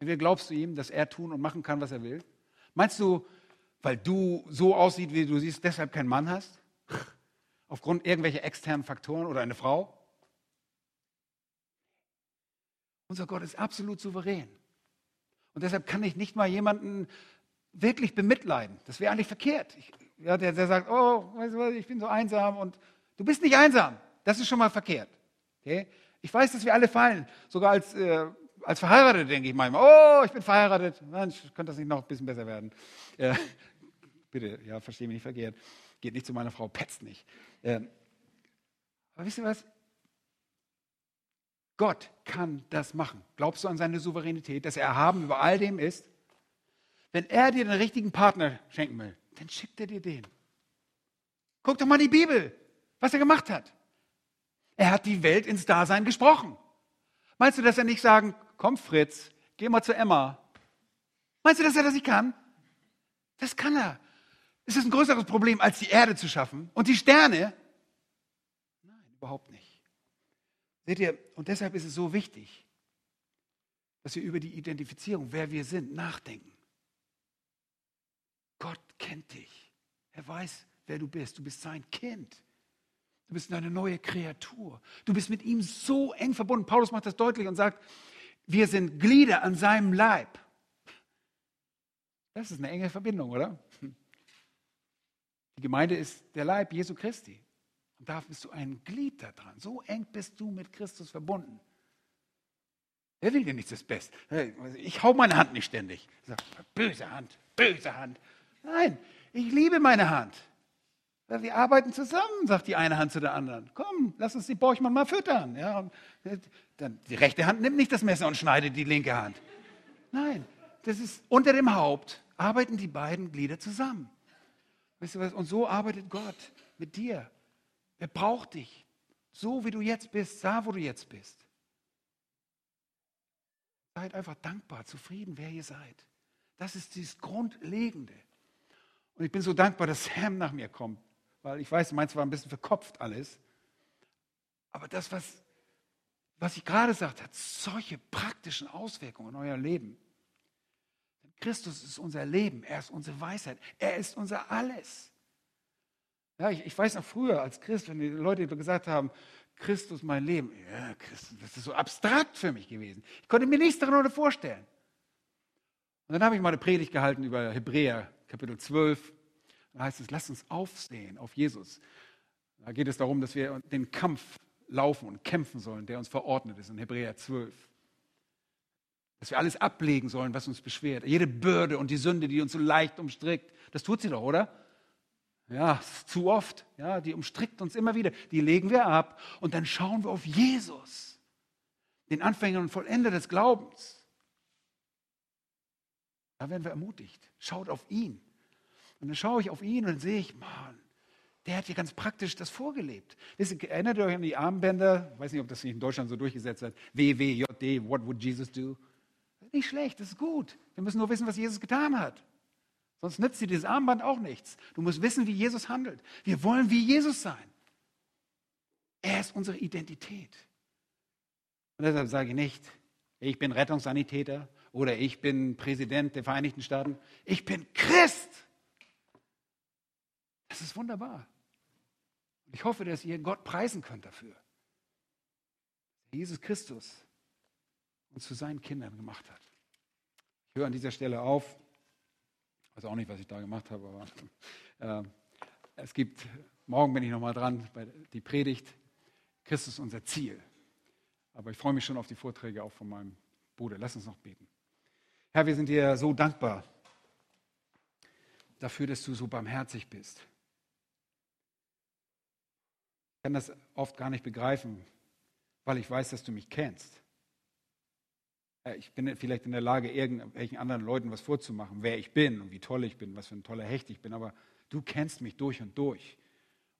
Entweder glaubst du ihm, dass er tun und machen kann, was er will. Meinst du, weil du so aussiehst, wie du siehst, deshalb keinen Mann hast? Aufgrund irgendwelcher externen Faktoren oder eine Frau? Unser Gott ist absolut souverän. Und deshalb kann ich nicht mal jemanden wirklich bemitleiden. Das wäre eigentlich verkehrt. Ich, ja, der, der sagt, oh, weißt du was, ich bin so einsam und du bist nicht einsam. Das ist schon mal verkehrt. Okay? Ich weiß, dass wir alle fallen. Sogar als, äh, als Verheiratete denke ich manchmal, oh, ich bin verheiratet. Mensch, könnte das nicht noch ein bisschen besser werden? Äh, [laughs] bitte, ja, verstehe mich nicht verkehrt. Geht nicht zu meiner Frau, petzt nicht. Äh, aber wisst ihr was? Gott kann das machen. Glaubst du an seine Souveränität, dass er erhaben über all dem ist? Wenn er dir den richtigen Partner schenken will, dann schickt er dir den. Guck doch mal die Bibel, was er gemacht hat. Er hat die Welt ins Dasein gesprochen. Meinst du, dass er nicht sagen, komm Fritz, geh mal zu Emma? Meinst du, dass er das nicht kann? Das kann er. Ist das ein größeres Problem, als die Erde zu schaffen? Und die Sterne? Nein, überhaupt nicht. Seht ihr, und deshalb ist es so wichtig, dass wir über die Identifizierung, wer wir sind, nachdenken. Gott kennt dich. Er weiß, wer du bist. Du bist sein Kind. Du bist eine neue Kreatur. Du bist mit ihm so eng verbunden. Paulus macht das deutlich und sagt, wir sind Glieder an seinem Leib. Das ist eine enge Verbindung, oder? Die Gemeinde ist der Leib Jesu Christi. Und da bist du ein Glied daran. So eng bist du mit Christus verbunden. Er will dir nichts das Beste. Ich hau meine Hand nicht ständig. Böse Hand, böse Hand. Nein, ich liebe meine Hand. Wir arbeiten zusammen, sagt die eine Hand zu der anderen. Komm, lass uns die Borchmann mal füttern. Ja, dann, die rechte Hand nimmt nicht das Messer und schneidet die linke Hand. Nein, das ist unter dem Haupt arbeiten die beiden Glieder zusammen. Weißt du was? Und so arbeitet Gott mit dir. Er braucht dich. So wie du jetzt bist, da wo du jetzt bist. Seid einfach dankbar, zufrieden, wer ihr seid. Das ist dieses Grundlegende. Und ich bin so dankbar, dass [laughs] Sam nach mir kommt, weil ich weiß, meins war ein bisschen verkopft alles. Aber das, was, was ich gerade sagte, hat solche praktischen Auswirkungen in euer Leben. Christus ist unser Leben, er ist unsere Weisheit, er ist unser Alles. Ja, ich, ich weiß noch früher als Christ, wenn die Leute gesagt haben, Christus mein Leben, ja, Christus, das ist so abstrakt für mich gewesen. Ich konnte mir nichts darunter vorstellen. Und dann habe ich mal eine Predigt gehalten über Hebräer, Kapitel 12. Da heißt es, lasst uns aufsehen auf Jesus. Da geht es darum, dass wir den Kampf laufen und kämpfen sollen, der uns verordnet ist in Hebräer 12. Dass wir alles ablegen sollen, was uns beschwert. Jede Bürde und die Sünde, die uns so leicht umstrickt. Das tut sie doch, oder? Ja, zu oft. Ja, die umstrickt uns immer wieder. Die legen wir ab und dann schauen wir auf Jesus, den Anfänger und Vollender des Glaubens. Da werden wir ermutigt. Schaut auf ihn. Und dann schaue ich auf ihn und dann sehe ich, Mann, der hat hier ganz praktisch das vorgelebt. Wisst ihr, erinnert ihr euch an die Armbänder? Ich weiß nicht, ob das sich in Deutschland so durchgesetzt hat. WWJD, what would Jesus do? Nicht schlecht, das ist gut. Wir müssen nur wissen, was Jesus getan hat. Sonst nützt dir dieses Armband auch nichts. Du musst wissen, wie Jesus handelt. Wir wollen wie Jesus sein. Er ist unsere Identität. Und deshalb sage ich nicht, ich bin Rettungssanitäter oder ich bin Präsident der Vereinigten Staaten. Ich bin Christ. Das ist wunderbar. Und ich hoffe, dass ihr Gott preisen könnt dafür. Jesus Christus uns zu seinen Kindern gemacht hat. Ich höre an dieser Stelle auf. Ich weiß auch nicht, was ich da gemacht habe, aber äh, es gibt, morgen bin ich nochmal dran, bei die Predigt. Christus ist unser Ziel. Aber ich freue mich schon auf die Vorträge auch von meinem Bruder. Lass uns noch beten. Herr, wir sind dir so dankbar dafür, dass du so barmherzig bist kann das oft gar nicht begreifen, weil ich weiß, dass du mich kennst. Ich bin vielleicht in der Lage, irgendwelchen anderen Leuten was vorzumachen, wer ich bin und wie toll ich bin, was für ein toller Hecht ich bin, aber du kennst mich durch und durch.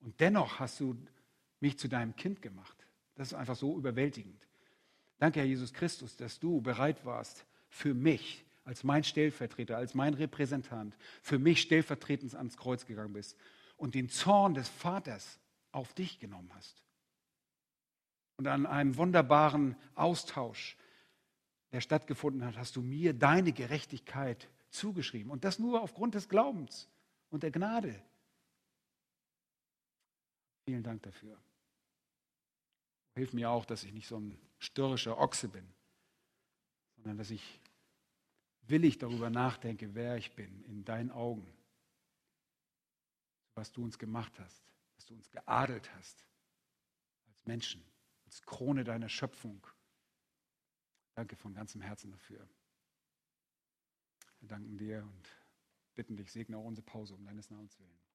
Und dennoch hast du mich zu deinem Kind gemacht. Das ist einfach so überwältigend. Danke, Herr Jesus Christus, dass du bereit warst, für mich als mein Stellvertreter, als mein Repräsentant, für mich stellvertretend ans Kreuz gegangen bist und den Zorn des Vaters auf dich genommen hast. Und an einem wunderbaren Austausch, der stattgefunden hat, hast du mir deine Gerechtigkeit zugeschrieben. Und das nur aufgrund des Glaubens und der Gnade. Vielen Dank dafür. Hilf mir auch, dass ich nicht so ein störrischer Ochse bin, sondern dass ich willig darüber nachdenke, wer ich bin in deinen Augen, was du uns gemacht hast dass du uns geadelt hast als Menschen, als Krone deiner Schöpfung. Danke von ganzem Herzen dafür. Wir danken dir und bitten dich, segne auch unsere Pause um deines Namens willen.